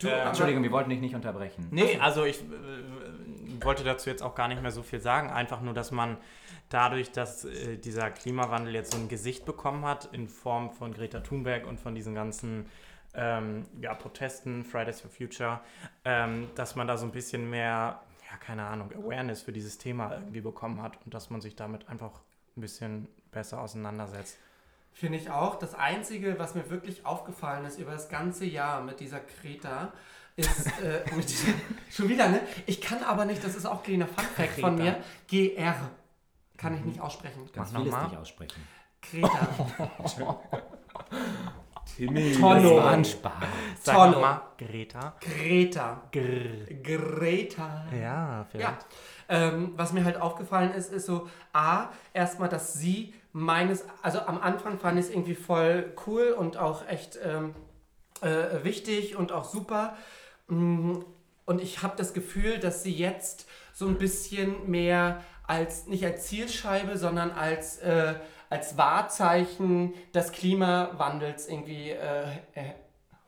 Du, Äh, aber- Entschuldigung, wir wollten dich nicht unterbrechen. Nee, also ich äh, wollte dazu jetzt auch gar nicht mehr so viel sagen. Einfach nur, dass man dadurch, dass äh, dieser Klimawandel jetzt so ein Gesicht bekommen hat in Form von Greta Thunberg und von diesen ganzen ähm, ja, Protesten, Fridays for Future, ähm, dass man da so ein bisschen mehr, ja, keine Ahnung, Awareness für dieses Thema irgendwie bekommen hat und dass man sich damit einfach ein bisschen besser auseinandersetzt. Finde ich auch. Das Einzige, was mir wirklich aufgefallen ist über das ganze Jahr mit dieser Kreta, ist äh, mit dieser, schon wieder, ne? Ich kann aber nicht, das ist auch ein kleiner Funfact von mir, GR. Kann ich nicht aussprechen. Noch mal. nicht aussprechen. Kreta. Timmy. Das Tonno. war ein Spaß. Sag Tonno. noch mal, Greta. Greta. Grr. Greta. Ja, vielleicht. Ja. Ähm, was mir halt aufgefallen ist, ist so, A, erstmal, dass sie meines, also am Anfang fand ich es irgendwie voll cool und auch echt ähm, äh, wichtig und auch super. Mm, Und ich habe das Gefühl, dass sie jetzt so ein bisschen mehr als, nicht als Zielscheibe, sondern als, äh, als Wahrzeichen des Klimawandels irgendwie äh, äh,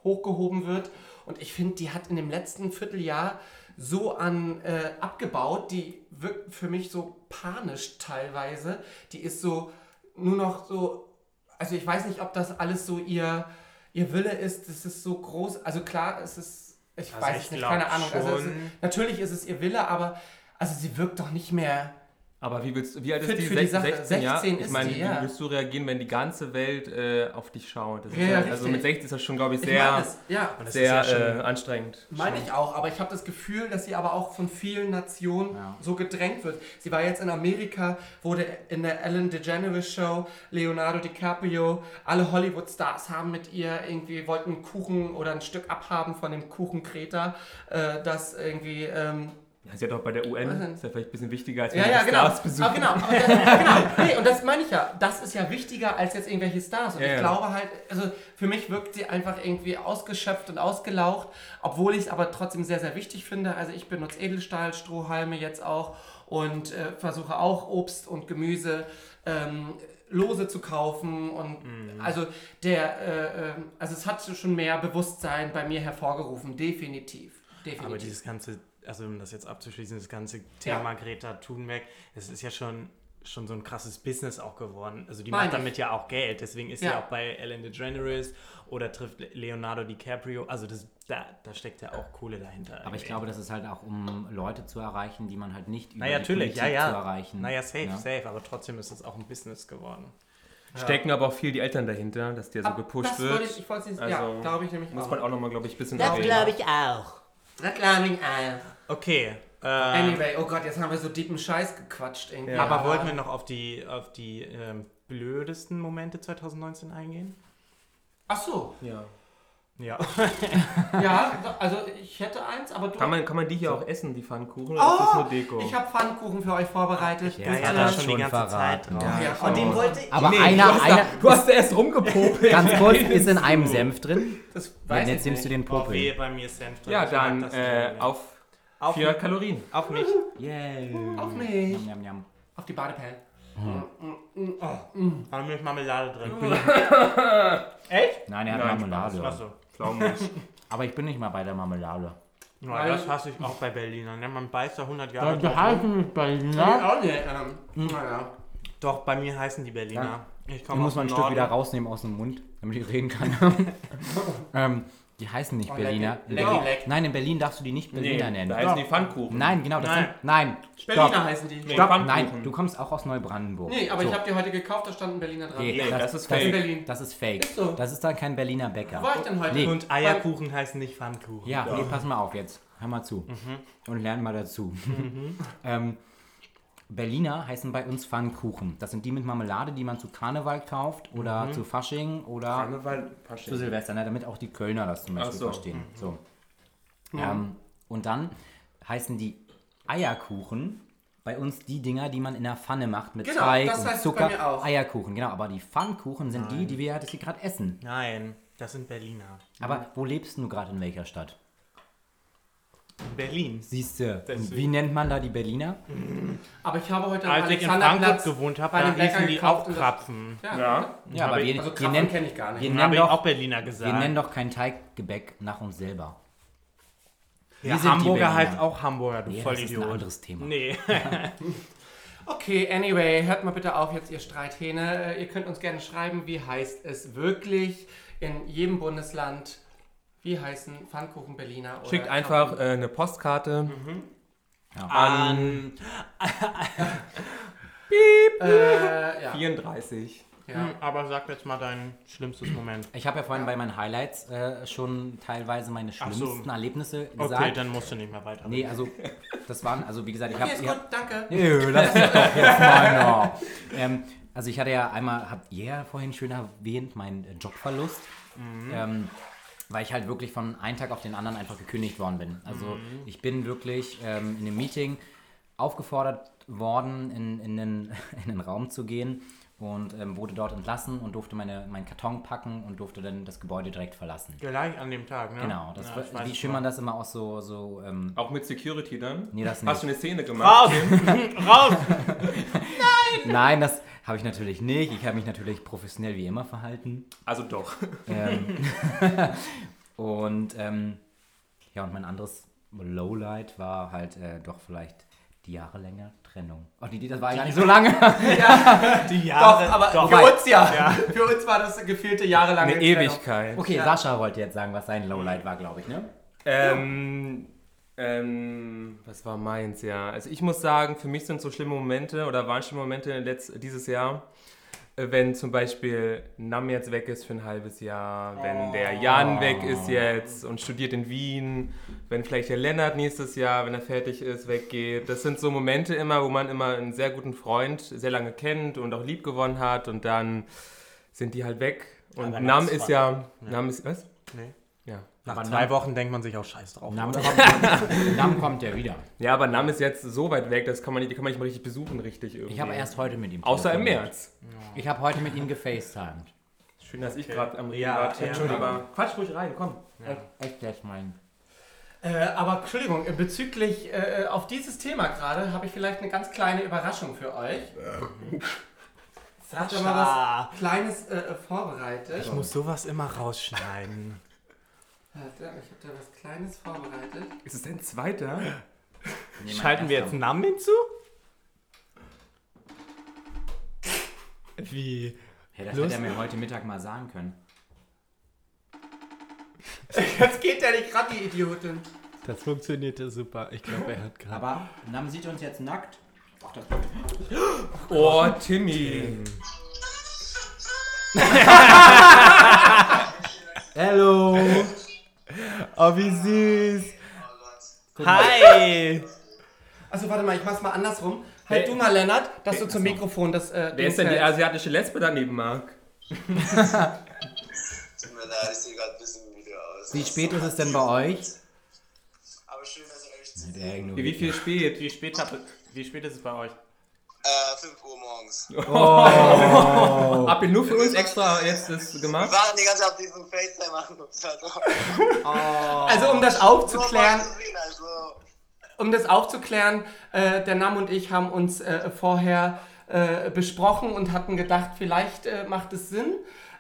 hochgehoben wird. Und ich finde, die hat in dem letzten Vierteljahr so an äh, abgebaut, die wirkt für mich so panisch teilweise. Die ist so nur noch so, also ich weiß nicht, ob das alles so ihr, ihr Wille ist. Das ist so groß. Also klar, es ist, ich Also weiß ich nicht, keine Ahnung. Also schon. natürlich ist es ihr Wille, aber also sie wirkt doch nicht mehr. Aber wie willst du, wie alt ist die? für die Sache. 16, ja? 16 Ich ist meine, die, wie würdest du reagieren, wenn die ganze Welt äh, auf dich schaut? Ist Ja, ja, also mit 16 ist das schon, glaube ich, Ich sehr, ja. Und das sehr ist ja schon- äh, anstrengend. Meine ich auch, aber ich habe das Gefühl, dass sie aber auch von vielen Nationen so gedrängt wird. Sie war jetzt in Amerika, wurde in der Ellen DeGeneres Show, Leonardo DiCaprio, alle Hollywood-Stars haben mit ihr irgendwie, wollten einen Kuchen oder ein Stück abhaben von dem Kuchen Kreta, äh, das irgendwie... Ähm, Ja, sie hat auch bei der UN, denn? ist ja vielleicht ein bisschen wichtiger, als ja, wenn ja, die genau. Stars besuchen. Ah, genau. Das, genau. Nee, und das meine ich ja. Das ist ja wichtiger als jetzt irgendwelche Stars. Und Ja, ich ja. glaube halt, also für mich wirkt sie einfach irgendwie ausgeschöpft und ausgelaucht, obwohl ich es aber trotzdem sehr, sehr wichtig finde. Also ich benutze Edelstahl, Strohhalme jetzt auch und äh, versuche auch Obst und Gemüse ähm, lose zu kaufen und also der äh, äh, also es hat schon mehr Bewusstsein bei mir hervorgerufen definitiv definitiv Aber dieses ganze, also um das jetzt abzuschließen, das ganze Thema Greta Thunberg, es ist ja schon, schon so ein krasses Business auch geworden. Also die Meine macht ich. damit ja auch Geld. Deswegen ist sie Ja. auch bei Ellen DeGeneres oder trifft Leonardo DiCaprio. Also das, da, da steckt ja auch Kohle dahinter. Aber ich glaube, das ist halt auch, um Leute zu erreichen, die man halt nicht über naja, die natürlich, ja, Politik ja. zu erreichen. Naja, safe, Ja. safe. Aber trotzdem ist es auch ein Business geworden. Stecken aber auch viel die Eltern dahinter, dass der so Ab- gepusht das wird. Wollte ich, ich wollte es ja Also, glaube ich nämlich Muss auch. man auch nochmal, glaube ich, ein bisschen Das glaube ich auch. Das glaube ich auch. Okay. Äh, Anyway, oh Gott, jetzt haben wir so deepen Scheiß gequatscht irgendwie. Ja. aber wollten wir noch auf die, auf die ähm, blödesten Momente 2019 eingehen? Ach so, Ja. Ja. ja, also ich hätte eins, aber du... Kann man, kann man die hier auch essen, die Pfannkuchen, oder ist das oh, nur Deko? ich habe Pfannkuchen für euch vorbereitet. Ja, Ja, ja, da schon die ganze Zeit verraten. drauf. Ja, Und den wollte Aber Nee, einer, du, hast einer, da, du hast da erst rumgepopelt. ganz kurz, ist in einem Senf drin. das Weil weiß jetzt ich nimmst du nicht. den Oh, Popel. bei mir ist Senf drin. Ja, Ich dann das äh, auf auf, 4 Kalorien. auf mich. Yeah. Auf mich. Yum, yum, yum. Auf die Badeperlen. Haben wir Marmelade drin. Echt? Nein, er hat Marmelade. Achso. Pflaumenmus. Aber ich bin nicht mal bei der Marmelade. Ja, das hasse ich auch bei Berliner. Ne? Man beißt da 100 Jahre drauf heißen rum. nicht Nee, Berliner. auch nicht. Ähm, naja. Doch, bei mir heißen die Berliner. Ich Ich komme muss mal ein dem Stück Norden. wieder rausnehmen aus dem Mund, damit ich reden kann. ähm, die heißen nicht Oh, Berliner. leck- leck- Berlin- leck. Nein, in Berlin darfst du die nicht Berliner da nennen. heißen die Pfannkuchen. Nein, genau, das Nein. sind. Nein, Berliner stopp. heißen die. Nee. Stopp, Pfannkuchen. nein, du kommst auch aus Neubrandenburg. Nee, aber So. ich habe die heute gekauft, da stand ein Berliner dran. Nee, Nee, das ist fake. In Berlin. Das ist fake. Ist so. Das ist dann kein Berliner Bäcker. Wo war ich denn heute? Nee. Und Eierkuchen heißen nicht Pfannkuchen. Ja, nee, pass mal auf jetzt. Hör mal zu. Mhm. Und lern mal dazu. ähm, Berliner heißen bei uns Pfannkuchen. Das sind die mit Marmelade, die man zu Karneval kauft oder Mhm. zu Fasching oder Karneval, zu Fasching. Silvester, ne? damit auch die Kölner das zum Beispiel so. verstehen. So. Ähm, und dann heißen die Eierkuchen bei uns die Dinger, die man in der Pfanne macht mit Genau, Teig das und heißt es Zucker. Eierkuchen, genau. Aber die Pfannkuchen sind die, die wir gerade essen. Nein, das sind Berliner. Aber wo lebst du gerade in welcher Stadt? Berlin. Siehst du. Wie nennt man da die Berliner? Aber ich habe heute Als ich in Frankfurt gewohnt habe, bei da dem Bäcker hießen die auch das- Krapfen. Ja. Ja. Ja, aber ich- wir, Also wir, Krapfen nennen, kenne ich gar nicht. wir Dann nennen habe ich doch, auch Berliner gesagt. wir nennen doch kein Teiggebäck nach uns selber. ja, wir Hamburger heißt auch Hamburger, du Nee, das Vollidiot. ist ein anderes Thema. Nee. Okay, anyway, hört mal bitte auf jetzt, ihr Streithähne. Äh, Ihr könnt uns gerne schreiben, wie heißt es wirklich in jedem Bundesland. Wie heißen Pfannkuchen Berliner? oder Schickt einfach äh, eine Postkarte. An Äh, ja. 34. ja. Hm, Aber sag jetzt mal dein schlimmstes Moment. Ich habe ja vorhin bei meinen Highlights äh, schon teilweise meine Ach so. schlimmsten Erlebnisse Okay, gesagt. dann musst du nicht mehr weiter. Nee, also das waren, also wie gesagt, ich Okay, habe... ist gut, danke. Nö, lass mich doch jetzt mal noch. Ähm, also ich hatte ja einmal, habt ihr ja vorhin schön erwähnt, meinen äh, Jobverlust. Ähm, weil ich halt wirklich von einem Tag auf den anderen einfach gekündigt worden bin. Also ich bin wirklich ähm, in einem Meeting aufgefordert worden, in, in, den, in den Raum zu gehen und ähm, wurde dort entlassen und durfte meine, meinen Karton packen und durfte dann das Gebäude direkt verlassen. Gleich an dem Tag, ne? Genau, das, Ja, wie man das immer auch so, so ähm, Auch mit Security dann? Nee, das Hast du nicht. eine Szene gemacht? Raus! Raus! Nein, das habe ich natürlich nicht. Ich habe mich natürlich professionell wie immer verhalten. Also doch. Ähm, und ähm, ja, und mein anderes Lowlight war halt äh, doch vielleicht die jahrelange Trennung. Oh, die, die, das war gar nicht so lange. Die Doch, Jahre. aber doch. für uns ja. Für uns war das gefühlte jahrelange Eine Trennung. Ewigkeit. Okay, Sascha wollte jetzt sagen, was sein Lowlight war, glaube ich, ne? Ähm, ähm, was war meins, ja. Also ich muss sagen, für mich sind so schlimme Momente oder waren schlimme Momente letzt, dieses Jahr, äh, wenn zum Beispiel Nam jetzt weg ist für ein halbes Jahr, wenn der Jan weg ist jetzt und studiert in Wien, wenn vielleicht der Lennart nächstes Jahr, wenn er fertig ist, weggeht. Das sind so Momente immer, wo man immer einen sehr guten Freund sehr lange kennt und auch lieb gewonnen hat und dann sind die halt weg. Und Nam ist war- ja, Nam ist, was? Nee. Ja. Nach Aber zwei Nam- Wochen denkt man sich auch scheiß drauf. Nam kommt, Nam kommt ja wieder. Ja, aber Nam ist jetzt so weit weg, das kann man nicht, die kann man nicht mal richtig besuchen, richtig irgendwie. Ich habe erst heute mit ihm Außer im. März. Ich habe heute mit ihm gefacetimed. Schön, dass ich gerade am Reden Ja, war. ja. Entschuldigung. Aber quatsch ruhig rein, komm. Echt jetzt mein. Äh, aber Entschuldigung, äh, bezüglich äh, auf dieses Thema gerade habe ich vielleicht eine ganz kleine Überraschung für euch. Ich habe da mal was Kleines äh, vorbereitet. Ich muss sowas immer rausschneiden. Warte, ich habe da was Kleines vorbereitet. Ist es dein zweiter? Nee, mein Schalten wir jetzt einen Namen hinzu? Wie? Ja, das hätte er mir heute Mittag mal sagen können. Jetzt geht der nicht gerade, die Idiotin. Das funktionierte super. Ich glaube, er hat gerade. Aber Nam sieht uns jetzt nackt. Ach, das Oh, Timmy. Hello! Oh, wie süß. Hi! Also warte mal, ich mach's mal andersrum. Halt du mal, Lennart, dass du zum Mikrofon das. Äh, Wer ist denn die asiatische Lesbe daneben, Marc? Tut mir leid, ich sehe gerade ein bisschen müde aus. Wie spät ist es denn bei euch? Aber schön, dass ihr euch zieht. Wie viel spät? Wie spät, hat, wie spät ist es bei euch? Äh, 5 Uhr morgens. Habt ihr nur für uns extra jetzt das Wir gemacht? waren die ganze Zeit auf diesem FaceTime machen. Also um das aufzuklären, also. um das aufzuklären, äh, der Nam und ich haben uns äh, vorher äh, besprochen und hatten gedacht, vielleicht äh, macht es Sinn,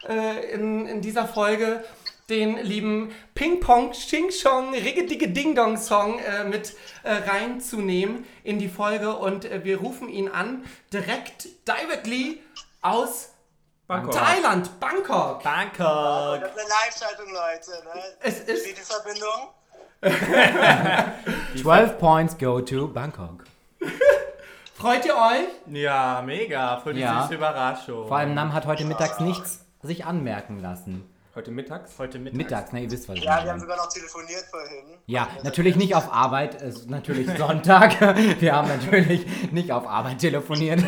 äh, in, in dieser Folge den lieben Ping Pong Ching Chong Riggedige Ding Dong Song äh, mit äh, reinzunehmen in die Folge und äh, wir rufen ihn an, direkt, directly aus Bangkok. Thailand, Bangkok. Bangkok! Das ist eine Live-Schaltung, Leute, ne? Es ist Steht die Verbindung? 12 points go to Bangkok. Freut ihr euch? Ja, mega. Voll die Ja. süße Überraschung. Vor allem Nam hat heute mittags nichts sich anmerken lassen. Heute mittags? heute Mittag. Mittags, ne, ihr wisst was ich Ja, wir haben meine. sogar noch telefoniert vorhin. Ja, natürlich nicht auf Arbeit, es ist natürlich Sonntag. Wir haben natürlich nicht auf Arbeit telefoniert.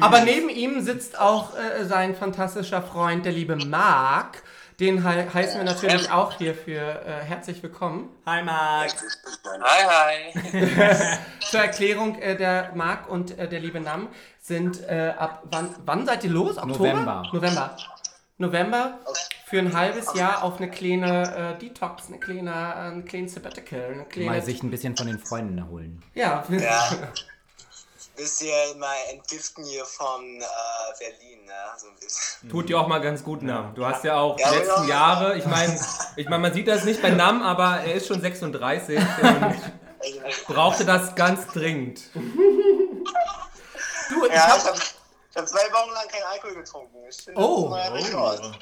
Aber neben ihm sitzt auch äh, sein fantastischer Freund, der liebe Marc. Den he heißen wir natürlich auch hierfür äh, herzlich willkommen. Hi, Marc. Hi, hi. Zur Erklärung, äh, der Marc und äh, der liebe Nam sind äh, ab wann, wann seid ihr los? Oktober? November. November. November für ein halbes Jahr auf eine kleine äh, Detox, eine kleine, äh, eine kleine Sabbatical, eine kleine... Mal sich ein bisschen von den Freunden erholen. ja, Ja. Bisschen mal entgiften hier von äh, Berlin, ne? So ein bisschen. Tut dir auch mal ganz gut, Nam. Du hast ja auch Ja, die letzten ja. Jahre, ich meine, ich mein, man sieht das nicht bei Nam, aber er ist schon 36 und brauchte das ganz dringend. ich Ja, habe hab zwei Wochen lang keinen Alkohol getrunken. Ich finde, Oh. das ist ein neuer Rekord.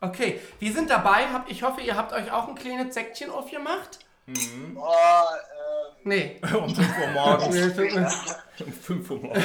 Okay, wir sind dabei. Hab, ich hoffe, ihr habt euch auch ein kleines Säckchen aufgemacht. Oh, ähm, Nee. Um 5 Uhr morgens. Um 5 Uhr morgens.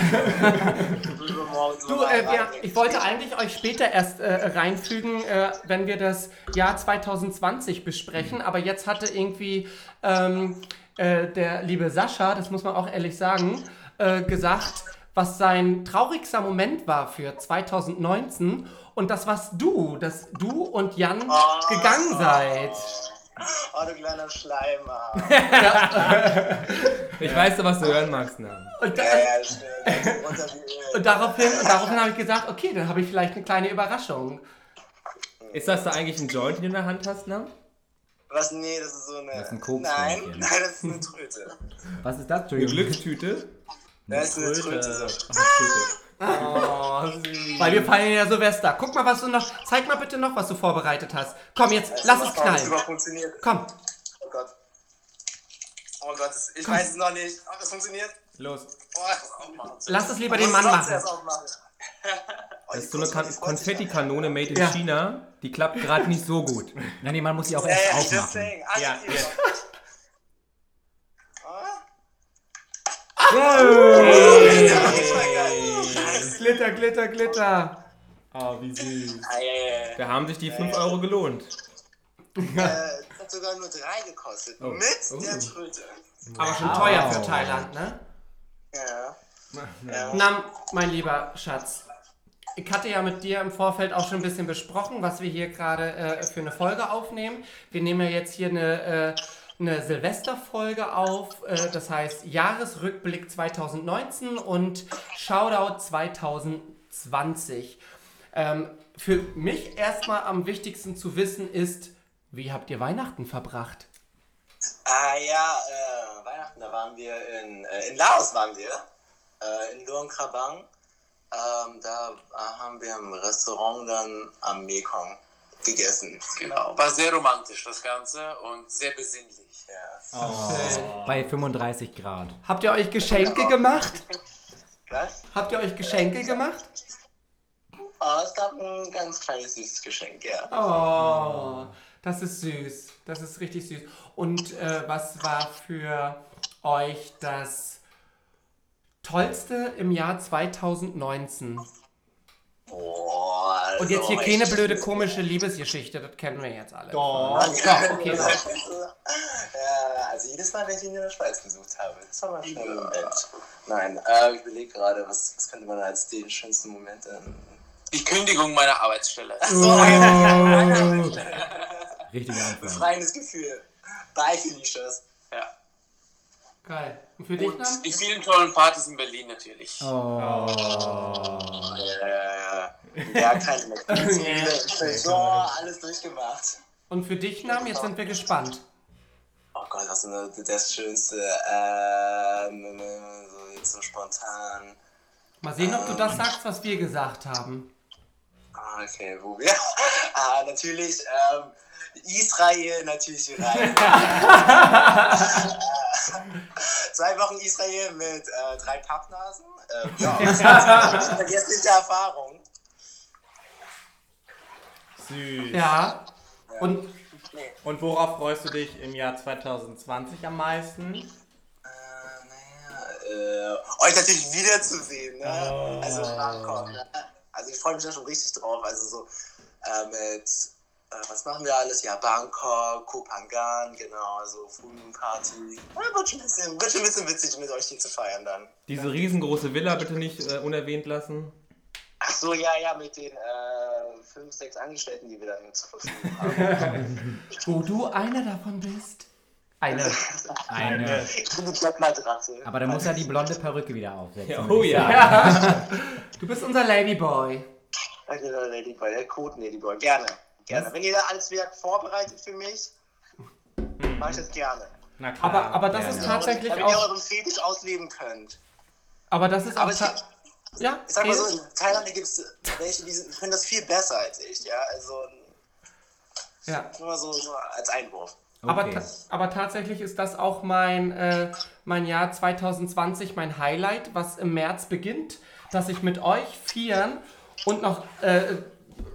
Du, äh, wir, ich wollte eigentlich euch später erst äh, reinfügen, äh, wenn wir das Jahr 2020 besprechen, aber jetzt hatte irgendwie ähm, äh, der liebe Sascha, das muss man auch ehrlich sagen, äh, gesagt, was sein traurigster Moment war für 2019 und das was du, dass du und Jan gegangen seid. Oh, du kleiner Schleimer. Ich weiß, was du hören magst, Nam. Und, ja, äh, ja, Öl. und daraufhin, daraufhin habe ich gesagt, okay, dann habe ich vielleicht eine kleine Überraschung. Ist das da eigentlich ein Joint, den du in der Hand hast, Nam? Was? Nee, das ist so eine. Das ist ein Koks- Nein, nein, das ist eine Tröte. Was ist das? Eine Entschuldigung. Das ist eine Tröte. So. Oh, süß. Weil wir feiern ja Silvester. Guck mal, was du noch. Zeig mal bitte noch, was du vorbereitet hast. Komm, jetzt lass es Das knallen. Komm. Oh Gott. Oh Gott, das, ich weiß es noch nicht. Oh, das funktioniert. Los. Oh, das aufmachen. Lass es lieber den Mann machen. Oh, Das ist so eine Konfettikanone made in Ja. China. Die klappt gerade nicht so gut. Nein, nee, man muss sie auch Ja, ja, erst aufmachen. Alle Ja, Glitter, Glitter, Glitter. Oh, wie süß. Ah, Da haben sich die 5 Euro gelohnt. Äh, hat sogar nur drei gekostet. Oh. Mit Oh. der Tröte. Aber schon teuer für Thailand, ne? Ja. ja. Na, mein lieber Schatz. Ich hatte ja mit dir im Vorfeld auch schon ein bisschen besprochen, was wir hier gerade äh, für eine Folge aufnehmen. Wir nehmen ja jetzt hier eine, äh, eine Silvesterfolge auf, äh, das heißt Jahresrückblick 2019 und Shoutout 2020. Ähm, für mich erstmal am wichtigsten zu wissen ist, wie habt ihr Weihnachten verbracht? Ah ja, äh, Weihnachten, da waren wir in, äh, in Laos waren wir, äh, in Luang Prabang. Ähm, da haben wir im Restaurant dann am Mekong gegessen. Genau, war sehr romantisch das Ganze und sehr besinnlich. Ja. Bei 35 Grad. Habt ihr euch Geschenke gemacht? Was? Habt ihr euch Geschenke gemacht? Oh, es gab ein ganz kleines süßes Geschenk, ja. Oh, das ist süß. Das ist richtig süß. Und äh, was war für euch das Tollste im Jahr 2019? Boah, also, Und jetzt hier ich- keine blöde komische Liebesgeschichte, das kennen wir jetzt alle. Doch. Doch, okay. Ja, also jedes Mal, wenn ich ihn in der Schweiz besucht habe, das war mal ein schöner Moment. Nein, äh, ich überlege gerade, was, was könnte man als den schönsten Moment ähm, Die Kündigung meiner Arbeitsstelle. so Richtiger Anfang. befreiendes Gefühl. Bye, Felicias. Ja. Geil. Und für dich Und dann? die vielen tollen Partys in Berlin natürlich. Oh. Ja, ja, ja. Keine Ziele. So, alles durchgemacht. Und für dich, Nam? Jetzt sind wir gespannt. Oh Gott, was ist das Schönste? Ähm, so jetzt so spontan. Mal sehen, ob du das sagst, was wir gesagt haben. Ah, okay, wo wir. Ah, natürlich, ähm, Israel, natürlich rein. Zwei Wochen Israel mit äh, drei Pappnasen. Ähm, ja, vergessliche Erfahrung. Süß. Ja. Und Und worauf freust du dich im Jahr 2020 am meisten? Äh, naja, äh, euch natürlich wiederzusehen, ne? Also Bangkok, ne? Also ich freue mich da schon richtig drauf. Also so äh, mit, äh, was machen wir alles? Ja, Bangkok, Koh Phangan, genau, so Full Moon Party. Ja, wird, schon ein bisschen, wird schon ein bisschen witzig, mit euch die zu feiern dann. Diese riesengroße Villa bitte nicht äh, unerwähnt lassen. Ach so, ja, ja, mit den äh, fünf, sechs Angestellten, die wir dann zur Verfügung haben. wo du einer davon bist. Eine. Eine. ich bin die Klappmatratze. Aber da muss er die blonde Perücke wieder aufsetzen. oh ja. Du bist unser Ladyboy. Der Ladyboy, der Code Ladyboy. Gerne. Gerne. Wenn ihr da alles Werk vorbereitet für mich, mache ich das gerne. Na klar. Aber, aber das Ja, ist ja. tatsächlich Damit ihr auch. euren Fetisch ausleben könnt. Aber das ist auch. Aber gibt, Ja, ich sag mal so, in Thailand gibt es welche, die sind- können das viel besser als ich, ja. Also ja. nur mal so, so als Einwurf. Aber, Okay. ta aber tatsächlich ist das auch mein, äh, mein Jahr 2020, mein Highlight, was im März beginnt, dass ich mit euch vieren und noch äh,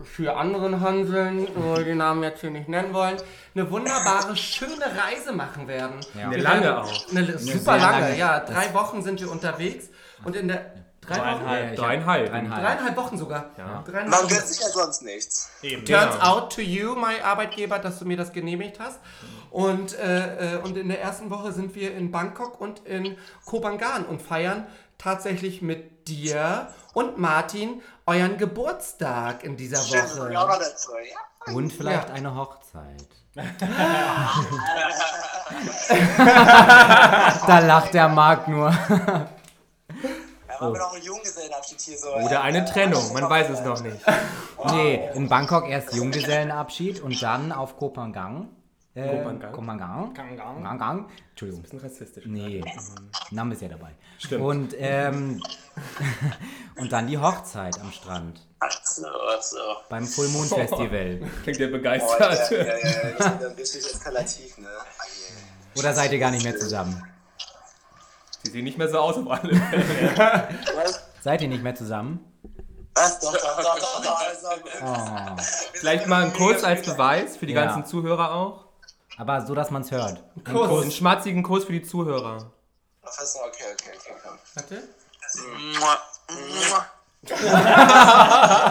für anderen Hanseln, die Namen jetzt hier nicht nennen wollen, eine wunderbare, schöne Reise machen werden. Ja. Eine lange auch. Eine, super lange, lange. ja. Drei Wochen sind wir unterwegs und in der... Drei Wochen? Dreieinhalb. Dreieinhalb. Dreieinhalb. Dreieinhalb Wochen sogar. Ja. Man gönnt sich ja sonst nichts. Eben. Turns Genau. out to you, my Arbeitgeber, dass du mir das genehmigt hast. Und, äh, äh, und in der ersten Woche sind wir in Bangkok und in Kopangan und feiern tatsächlich mit dir und Martin euren Geburtstag in dieser Woche. noch dazu, ja. Und vielleicht Ja. eine Hochzeit. da lacht der Marc nur. Ja, machen wir noch einen Junggesellenabschied hier so. Oder ja. eine Trennung, man weiß es noch nicht. Nee, in Bangkok erst Junggesellenabschied und dann auf Kopangang. Äh, Kopangang? Kopangang. Gang. Kopangang. Entschuldigung. Bisschen rassistisch. Nee, Name ist ja dabei. Stimmt. Und, ähm, und dann die Hochzeit am Strand. Ach so, ach so. Beim Full Moon Festival. Klingt ja Oh, ja, begeistert. ja, ja, ja, das ist dann richtig eskalativ, ne? Oder seid ihr gar nicht mehr zusammen? Sie sehen nicht mehr so aus auf alle Fälle. Was? Seid ihr nicht mehr zusammen? Was? Doch, doch, doch, doch, doch. Oh. Vielleicht mal einen Kurs als Beweis für die Ja. ganzen Zuhörer auch. Aber so, dass man es hört. Einen, Kurs, einen schmatzigen Kurs für die Zuhörer. Fast, okay, okay, okay, komm. Warte.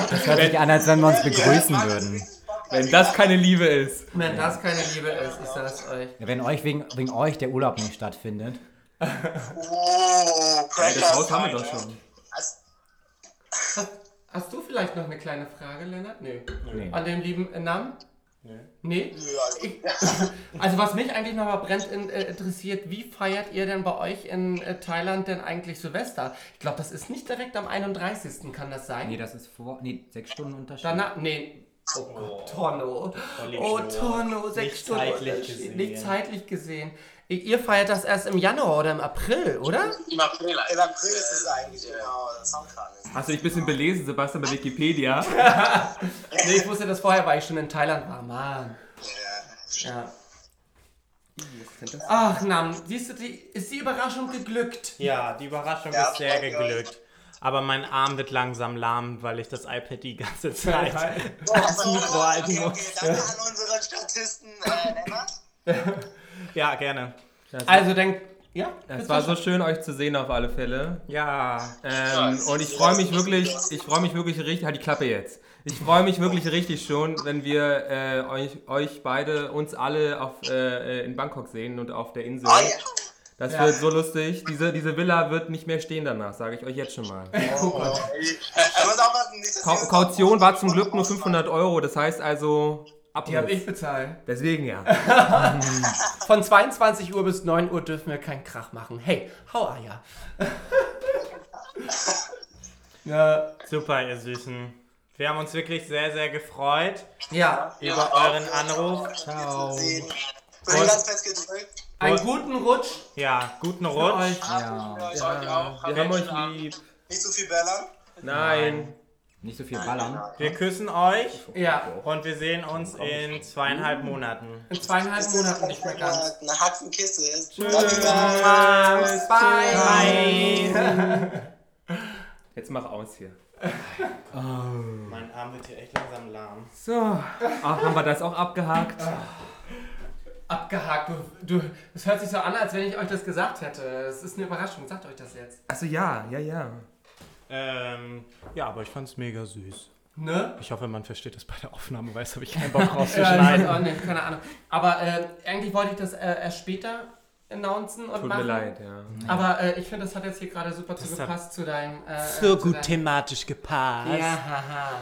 Das hört sich an, als wenn wir uns begrüßen würden. Wenn das keine Liebe ist. Wenn das keine Liebe ist, ich sag's euch. Wenn euch wegen, wegen euch der Urlaub nicht stattfindet. Oh, Ja, das Haus haben wir doch schon. Also, Hast du vielleicht noch eine kleine Frage, Lennart? Nö. Nee. An den lieben Namen? Nee? also, Ich, also was mich eigentlich nochmal brennt in, äh, interessiert, wie feiert ihr denn bei euch in äh, Thailand denn eigentlich Silvester? Ich glaube, das ist nicht direkt am 31. Kann das sein? Nee, das ist vor. Nee, sechs Stunden Unterschied. Danach, nee. Oh Gott, Tonno. Oh, Tonno, sechs Nicht Stunden. zeitlich Unterschied. gesehen. Nicht zeitlich gesehen. Ihr feiert das erst im Januar oder im April, oder? Im April Im April ist es eigentlich, genau, das Soundkran ist. Hast du dich ein bisschen belesen, Sebastian, bei Wikipedia? Nee, ich wusste das vorher, weil ich schon in Thailand war. Mann. Ja. Ja. Ach, Nam, siehst du, die, ist die Überraschung geglückt? Ja, die Überraschung Ja, ist sehr geglückt. Aber mein Arm wird langsam lahm, weil ich das iPad die ganze Zeit Oh, ans Mikro halten okay, muss. okay, danke an unseren Statisten, äh. Ja, gerne. Also denk, ja? Es war so schön, euch zu sehen auf alle Fälle. Ja. Ähm, und ich freue mich wirklich, ich freue mich wirklich richtig, halt die Klappe jetzt. Ich freue mich wirklich richtig schon, wenn wir äh, euch, euch beide, uns alle auf, äh, äh, in Bangkok sehen und auf der Insel. Oh ja. Das Ja. wird so lustig. Diese, diese Villa wird nicht mehr stehen danach, sage ich euch jetzt schon mal. Oh, Kau wir- Kaution war zum Glück nur 500 Euro, das heißt also Die habe ich bezahlt. Deswegen ja. Von 22 Uhr bis 9 Uhr dürfen wir keinen Krach machen. Hey, hau Eier. ja. Super, ihr Süßen. Wir haben uns wirklich sehr, sehr gefreut ja, über euren Anruf. Ciao. einen guten Rutsch Ja, guten für Rutsch. euch. Ja. Wir haben euch lieb. Nicht so viel bellern. Nein. Nicht so viel ballern. Wir küssen euch Ja, und wir sehen uns in zweieinhalb Monaten. in zweieinhalb Monaten nicht mehr ganz. Eine Haxenkiste ist. Bye. Bye. Jetzt mach aus hier. Mein Arm wird hier echt langsam lahm. So. Ach, haben wir das auch abgehakt? Abgehakt. Du, du, es hört sich so an, als wenn ich euch das gesagt hätte. Es ist eine Überraschung. Sagt euch das jetzt. Achso, ja, ja, ja. Ähm, ja, aber ich fand's mega süß. Ne? Ich hoffe, man versteht das bei der Aufnahme, weil jetzt habe ich keinen Bock Ja, rauszuschneiden. auch nicht, keine Ahnung. Aber äh, eigentlich wollte ich das äh, erst später announcen und Tut machen. mir leid, ja. Aber äh, ich finde, das hat jetzt hier gerade super Das zugepasst zu deinem. Äh, So äh, zu gut deinem- thematisch gepasst. Ja, haha.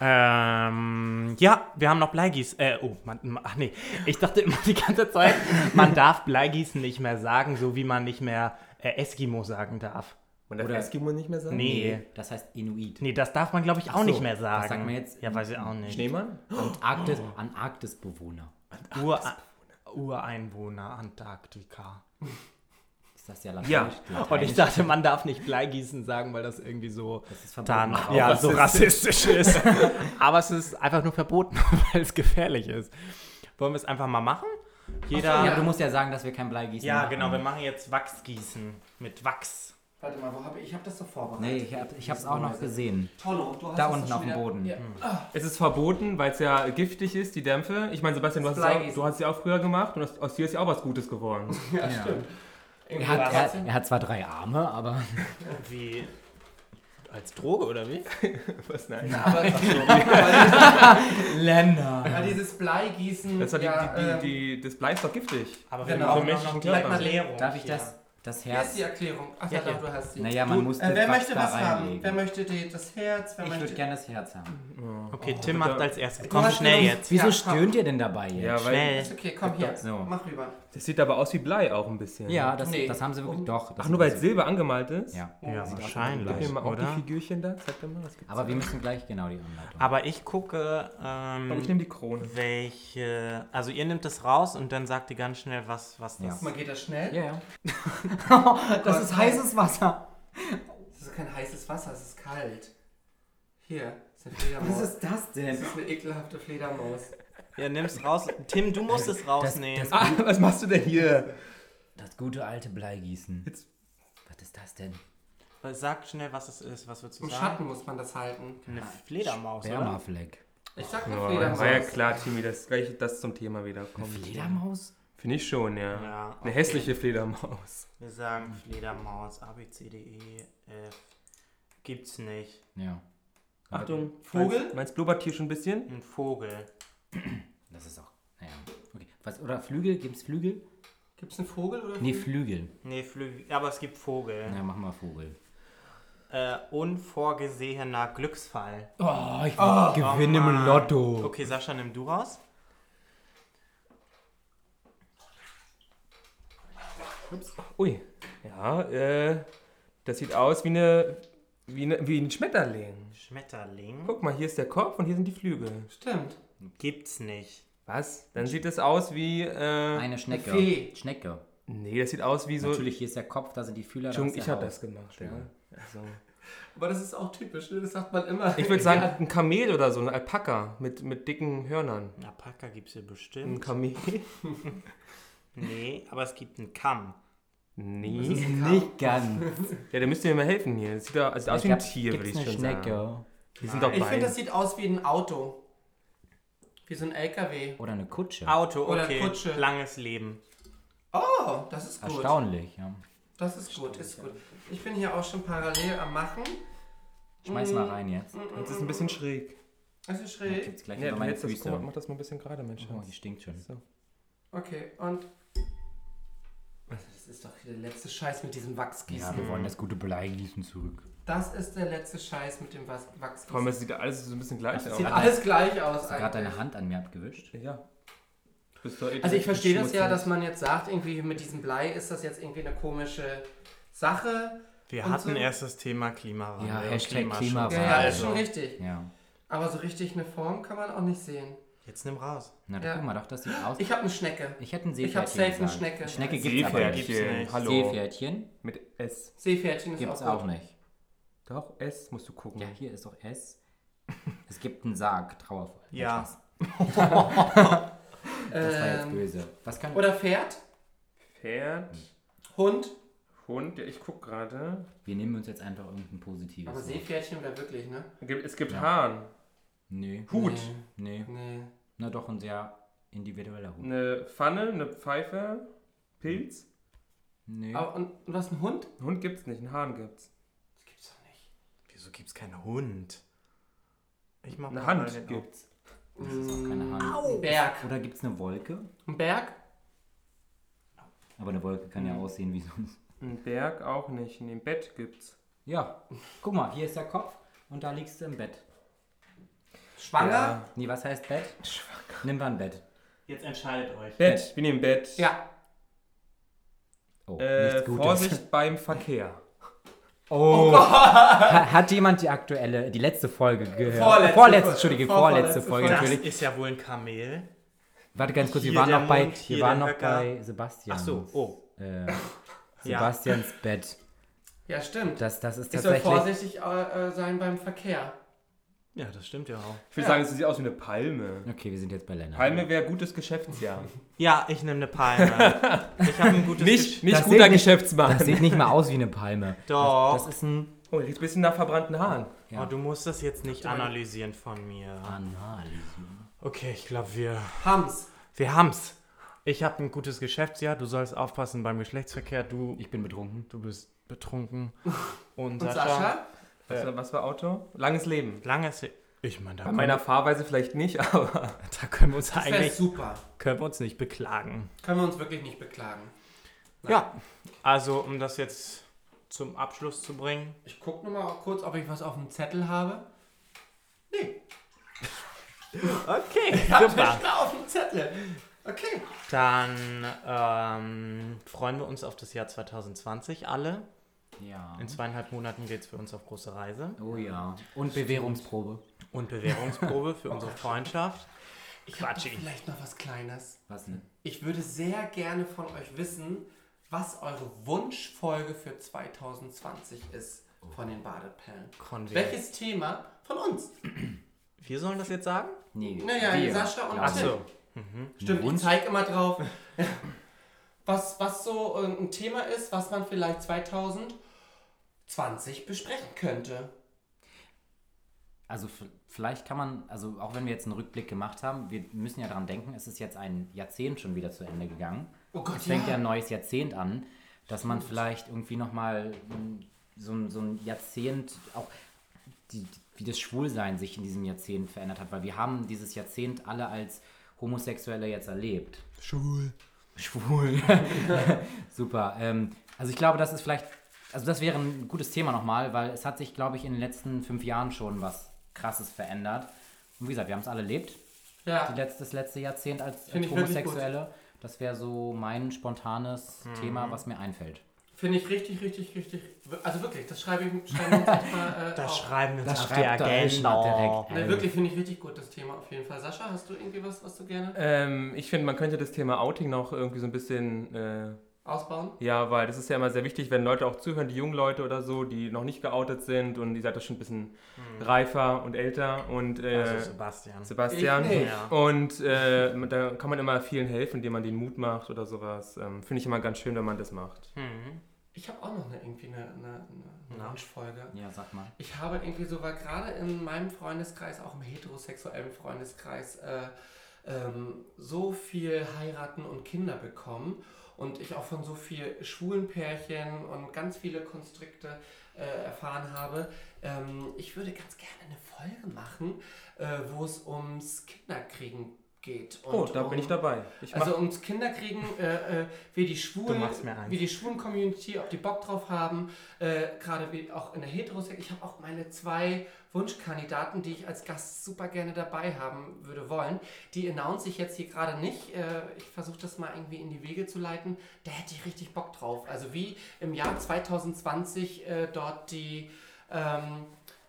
Ähm, ja, wir haben noch Bleigieß. Äh, oh, man, ma- ach nee. Ich dachte immer die ganze Zeit, man darf Bleigießen nicht mehr sagen, so wie man nicht mehr äh, Eskimo sagen darf. Man darf Oder- Eskimo nicht mehr sagen? Nee. Das heißt Inuit. Nee, das darf man, glaube ich, auch so, nicht mehr das sagen. sagt man jetzt- Ja, weiß ich auch nicht. Schneemann? Antarktis, Antarktisbewohner. Ur Ureinwohner Antarktika. Ist das ja lateinisch? Ja. Lateinisch. Und ich dachte, man darf nicht Bleigießen sagen, weil das irgendwie so Das ist verboten. dann ja, so rassistisch ist. Aber es ist einfach nur verboten, weil es gefährlich ist. Wollen wir es einfach mal machen? Jeder. Ja, Ja, du musst ja sagen, dass wir kein Bleigießen machen. genau, wir machen jetzt Wachsgießen mit Wachs. Warte mal, wo habe ich? Ich habe das doch vorbereitet. Nee, ich, hab, ich hab's auch noch gesehen. Tollo, du hast Da das unten auf dem Boden. Ja. Es ist verboten, weil es ja giftig ist, die Dämpfe. Ich meine, Sebastian, du hast, es auch, du hast es ja auch früher gemacht und aus, dir ist ja auch was Gutes geworden. Ja, stimmt. Er hat, er, er hat zwar drei Arme, aber Wie. Als Droge oder wie? Was? Nein. Aber, Länder. aber dieses Bleigießen. Das, war die, ja, die, ähm, die, die, das Blei ist doch giftig. Aber Genau. menschlichen die Körper. Erklärung. Darf ich hier. Das, das Hier ist Herz? die Erklärung. Ach ja, Ja, du hast sie. Naja, man du, musste äh, wer möchte da was haben? reinlegen. Wer möchte die, das Herz? Wer Ich möchte würde gerne das Herz haben. Okay, Oh, Tim bitte. macht als erstes. Komm schnell jetzt. Wieso Ja, stöhnt ihr denn dabei jetzt? Ja, weil Schnell. Ist okay, komm hier. So. Mach rüber. Das sieht aber aus wie Blei auch ein bisschen. Ja, das, Nee. das haben sie wirklich Um- doch. Das Ach, nur weil ist- es Silber angemalt ist? Ja. Ja, Gib mir wahrscheinlich, mal auch oder? die Figürchen da. Zeig dir mal, was gibt's Aber da? wir müssen gleich genau die Anleitung. Aber ich gucke, Und ich ähm, nehme die Krone. welche. Also, ihr nehmt es raus und dann sagt ihr ganz schnell, was, was das Ja. Guck mal, geht das schnell? Ja, ja. das ist heißes Wasser. Das ist kein heißes Wasser, es ist kalt. Hier, ist eine Fledermaus. Was ist das das denn? ist eine ekelhafte Fledermaus. Ihr nehmt es raus. Tim, du musst es rausnehmen. das- Ah, was machst du denn hier? Das gute alte Bleigießen. Jetzt- Was ist das denn? Sag schnell, was es ist. Was würdest du Im sagen? Schatten muss man das halten. Eine Fledermaus, oder? Spermafleck. Ich sag eine Ja, Fledermaus. war ja klar, Timmy, dass gleich das zum Thema wieder kommt. Fledermaus? Finde ich schon, ja. Ja, Eine okay. hässliche Fledermaus. Wir sagen Fledermaus, A, B, C, D, E, F. Gibt's nicht. Ja. Achtung, Vogel? Meinst, meinst blubbert hier schon ein bisschen? Ein Vogel. Das ist auch. Naja. Okay. Was, oder Flügel? Gibt's Flügel? Gibt es einen Vogel oder Nee, Flügel. Nee, Flügel. Aber es gibt Vogel. Na, machen wir Vogel. Äh, unvorgesehener Glücksfall. Oh, ich gewinne im im Lotto. Okay, Sascha, nimm du raus. Ui. Ja, äh, das sieht aus wie eine, wie, eine, wie ein Schmetterling. Schmetterling. Guck mal, hier ist der Kopf und hier sind die Flügel. Stimmt. Gibt's nicht. Was? Dann sieht es aus wie, äh, Eine Schnecke. Eine Fee. Schnecke. nee, das sieht aus wie so... Natürlich, hier ist der Kopf, da sind die Fühler. Entschuldigung, ich habe das gemacht, ja. Also, Aber das ist auch typisch, ne? das sagt man immer. ich würde sagen, ein Kamel oder so, ein Alpaka mit, mit dicken Hörnern. Ein Alpaka gibt's hier Ein bestimmt. Kamel? Nee, aber es gibt einen Kamm. Nee. Nicht ganz. Ja, da müsst ihr mir mal helfen hier. Das sieht, da, das aus wie ein Tier, würde ich schon Schnecke. sagen. Die sind doch Ich finde, das sieht aus wie ein Auto. Wie so ein LKW. Oder eine Kutsche. Auto, Oder okay. Kutsche. Langes Leben. Oh, das ist gut. Erstaunlich, ja. Das ist gut, ist gut. Ich bin hier auch schon parallel am Machen. Schmeiß mal rein jetzt. Das ist ein bisschen schräg. Es ist schräg. gibt's gleich Ja, über du meine hältst das, guck Füße. mach das mal ein bisschen gerade, Mensch. Oh, die stinkt schon. So. Okay, und. Also das ist doch der letzte Scheiß mit diesem Ja, Wachsgießen. wir wollen das gute Bleigießen zurück. Das ist der letzte Scheiß mit dem Was- Vor allem, es sieht alles so ein bisschen gleich aus. sieht alles gleich aus. Hast du gerade deine Hand an mir abgewischt? Ja. Du bist doch Also ich verstehe das ja, dass man jetzt sagt, irgendwie mit diesem Blei ist das jetzt irgendwie eine komische Sache. Wir hatten so- erst das Thema Klimawandel. Ja, Hashtag Klimaschutz. Klimawandel. Ja, ja, ist schon richtig. Ja. Aber so richtig eine Form kann man auch nicht sehen. Jetzt nimm raus. Na, Ja. guck mal, doch, das sieht aus. Ich habe eine Schnecke. Ich hätte ein Ich Seepferdchen hab safe eine. Schnecke. Schnecke gibt's aber nicht. gibt's Seepferdchen. nicht. Hallo. Seepferdchen Mit S. Seepferdchen ist gibt's auch, auch nicht. Doch, S musst du gucken. Ja, hier ist doch S. Es gibt einen Sarg, trauervoll. Ja. Das war jetzt Ähm, böse. Was kann. Oder Pferd, Pferd, Hund. Hund, ja, ich guck gerade. Wir nehmen uns jetzt einfach irgendein positives. Aber. Seepferdchen wäre wirklich, ne? Es gibt, es gibt Ja. Hahn, Nee. Hut, Nee. Nee. Na doch, ein sehr individueller Hut. eine Pfanne, eine Pfeife, Pilz. Nee. Aber, und, und was, ein Hund? Einen Hund gibt's nicht, einen Hahn gibt's. Wieso gibt's keinen Hund? Ich mach Eine mal Hand den gibt's. Das ist auch keine Hand. Ein Berg. Oder gibt es eine Wolke? Ein Berg? Aber eine Wolke kann ja Mhm. aussehen wie sonst. Ein Berg auch nicht. In dem Bett gibt's. Ja. Guck mal, hier ist der Kopf und da liegst du im Bett. Schwanger? Ja. Nee, was heißt Bett? Nimm mal ein Bett. Jetzt entscheidet euch. Bett, wir nehmen Bett. Ja. Oh, Äh, nichts Gutes. Vorsicht beim Verkehr. Oh. Ha- Hat jemand die aktuelle, die letzte Folge gehört? Vorletzte vorletzte Folge. Entschuldige, Vorvorletzte vorletzte Folge. Das natürlich. ist ja wohl ein Kamel. Warte ganz kurz, wir Hier waren der noch bei, Mund, wir waren noch bei Sebastian. Ach so, oh. Äh, Ja. Sebastians Bett. Ja, stimmt. Das, das ist Ich soll tatsächlich. vorsichtig äh, äh, sein beim Verkehr. Ja, das stimmt ja auch. Ich würde sagen, es sieht aus wie eine Palme. Okay, wir sind jetzt bei Lennart. Palme wäre gutes Geschäftsjahr. Ja, ich nehme eine Palme. ich habe ein gutes Nicht, Gesch- nicht guter nicht- Geschäftsmann. Das sieht nicht mal aus wie eine Palme. Doch. Das, das ist ein. Oh, riecht ein bisschen nach verbrannten Haaren. Ja. Oh, du musst das jetzt nicht analysieren von mir. Analysieren. Okay, ich glaube, wir, Hams. wir haben's. Ich habe ein gutes Geschäftsjahr. Du sollst aufpassen beim Geschlechtsverkehr. Du, Ich bin betrunken. du bist betrunken. Und, Und Sascha, Sascha? Was, war- was war Auto? Langes Leben. Langes. Ich meine, da, Bei meiner Fahrweise vielleicht nicht, aber da können wir uns Das eigentlich super. können wir uns nicht beklagen. Können wir uns wirklich nicht beklagen. Ja, also um das jetzt zum Abschluss zu bringen. Ich gucke nur mal kurz, ob ich was auf dem Zettel habe. Nee, Okay, ich habe super. nicht mehr auf dem Zettel. Okay. Dann ähm, freuen wir uns auf das Jahr 2020 alle. Ja. In zweieinhalb Monaten geht es für uns auf große Reise. Oh ja. Und Bewährungsprobe. Und Bewährungsprobe für unsere Freundschaft. Ich habe Quatschi. vielleicht noch was Kleines. Was denn? Ich würde sehr gerne von euch wissen, was eure Wunschfolge für 2020 ist von den Badepellen. Convi. Welches Thema von uns? Wir sollen das jetzt sagen? Nee. Naja, wir. Sascha und Ja. Tim. Achso. Stimmt, ich Wunsch? zeige immer drauf. Was, was so ein Thema ist, was man vielleicht 2020 besprechen könnte. Also vielleicht kann man, also auch wenn wir jetzt einen Rückblick gemacht haben, wir müssen ja daran denken, es ist jetzt ein Jahrzehnt schon wieder zu Ende gegangen. Oh Gott, Es fängt ja ja. ein neues Jahrzehnt an, dass man vielleicht irgendwie nochmal so, ein- so ein Jahrzehnt, auch die, wie das Schwulsein sich in diesem Jahrzehnt verändert hat, weil wir haben dieses Jahrzehnt alle als Homosexuelle jetzt erlebt. Schwul. Schwul. Super. Ähm, also ich glaube, das ist vielleicht, also das wäre ein gutes Thema nochmal, weil es hat sich, glaube ich, in den letzten fünf Jahren schon was Krasses verändert. Und wie gesagt, wir haben es alle erlebt, die Ja, letzte, das letzte Jahrzehnt als, als Homosexuelle. Das wäre so mein spontanes Mhm. Thema, was mir einfällt. finde ich richtig, richtig, richtig. Also wirklich, das schreibe ich schreiben wir uns mal äh, Das auf. schreiben wir uns Das auf die schreibt Agenda. direkt. Nee, wirklich finde ich richtig gut, das Thema auf jeden Fall. Sascha, hast du irgendwie was, was du gerne ähm, ich finde, man könnte das Thema Outing noch irgendwie so ein bisschen, äh, ausbauen? ja, weil das ist ja immer sehr wichtig, wenn Leute auch zuhören, die jungen Leute oder so, die noch nicht geoutet sind und ihr seid das schon ein bisschen reifer und älter und äh, Also Sebastian. Sebastian. Ich nicht. Ja. Und äh, da kann man immer vielen helfen, indem man den Mut macht oder sowas. Ähm, Finde ich immer ganz schön, wenn man das macht. Mhm. Ich habe auch noch eine, irgendwie eine, eine, eine? Wunschfolge. Ja, sag mal. Ich habe irgendwie so, weil gerade in meinem Freundeskreis, auch im heterosexuellen Freundeskreis, äh, ähm, so viel heiraten und Kinder bekommen und ich auch von so viel schwulen Pärchen und ganz viele Konstrikte äh, erfahren habe. Ähm, ich würde ganz gerne eine Folge machen, äh, wo es ums Kinderkriegen geht. Oh, und da um, bin ich dabei. Ich Also ums Kinderkriegen, äh, äh, wie die Schwulen, wie die schwulen Community, ob die Bock drauf haben, äh, gerade wie auch in der Heterosex. Ich habe auch meine zwei Wunschkandidaten, die ich als Gast super gerne dabei haben würde wollen. Die announce ich jetzt hier gerade nicht. Äh, ich versuche das mal irgendwie in die Wege zu leiten. Da hätte ich richtig Bock drauf. Also wie im Jahr 2020 äh, dort die, ähm,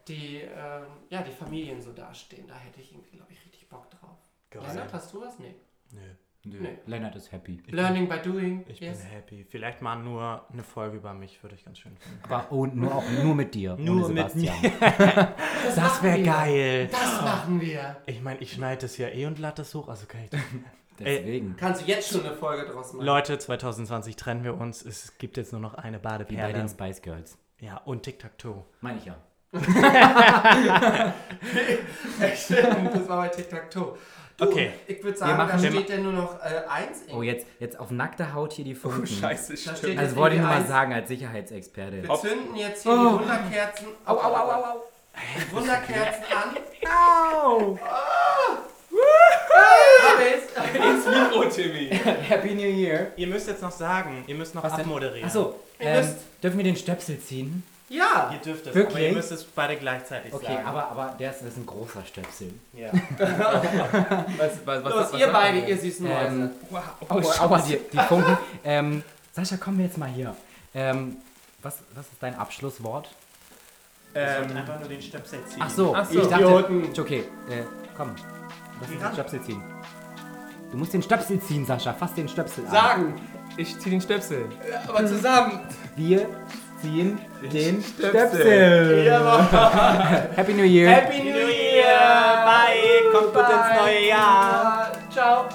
die, ähm, ja, die Familien so dastehen. Da hätte ich irgendwie, glaube ich, richtig Bock drauf. Geil. Lennart, hast du was? Nee. Nö. Nö. Nee. Lennart ist happy. Learning by doing. Ich yes. bin happy. Vielleicht mal nur eine Folge über mich, würde ich ganz schön finden. Aber und nur auch nur mit dir. Nur ohne mit Sebastian. Das, Das wäre geil. Das machen wir. Ich meine, ich schneide das ja eh und lade das hoch, also kann ich. Deswegen. Kannst du jetzt schon eine Folge draus machen? Leute, 2020 trennen wir uns. Es gibt jetzt nur noch eine Wie bei Badeperle. den Spice Girls. Ja, und Tic-Tac-Toe. Meine ich ja. Stimmt, das war bei Tic-Tac-Toe. Du, Okay. Ich würde Wir sagen, da machen- steht ja nur noch äh, eins. Oh, jetzt, jetzt auf nackter Haut hier die Funken. Scheiße, Da stimmt. steht Also wollte ich nur mal sagen als Sicherheitsexperte. Wir zünden jetzt hier Oh. die Wunderkerzen. Au, au, au, au, au. Die Wunderkerzen an. Au! Ich's. Ins Mikro, Timmy. Happy New Year. Ihr müsst jetzt noch sagen, ihr müsst noch Was abmoderieren. Achso, ähm, dürfen wir den Stöpsel ziehen? Ja. Ihr dürft es, Wirklich? aber ihr müsst es beide gleichzeitig Okay, sagen. aber, aber der ist, das ist ein großer Stöpsel. Ja. Was, was, was, Los, was ihr beide, ihr süßen Ähm, Mäuse. Oh, aua, die, die Funken. ähm, Sascha, komm jetzt mal hier. Ähm, Was, was ist dein Abschlusswort? Ähm, einfach nur den Stöpsel ziehen. Ach so, Ach so. ich dachte, okay, äh, komm, lass uns den. Stöpsel ziehen. Du musst den Stöpsel ziehen, Sascha, fass den Stöpsel an. Sagen, Ich zieh den Stöpsel. aber zusammen. Wir ziehen den, den Stöpsel. Happy New Year. Happy New Year. Bye. Kommt gut ins neue Jahr. Ciao.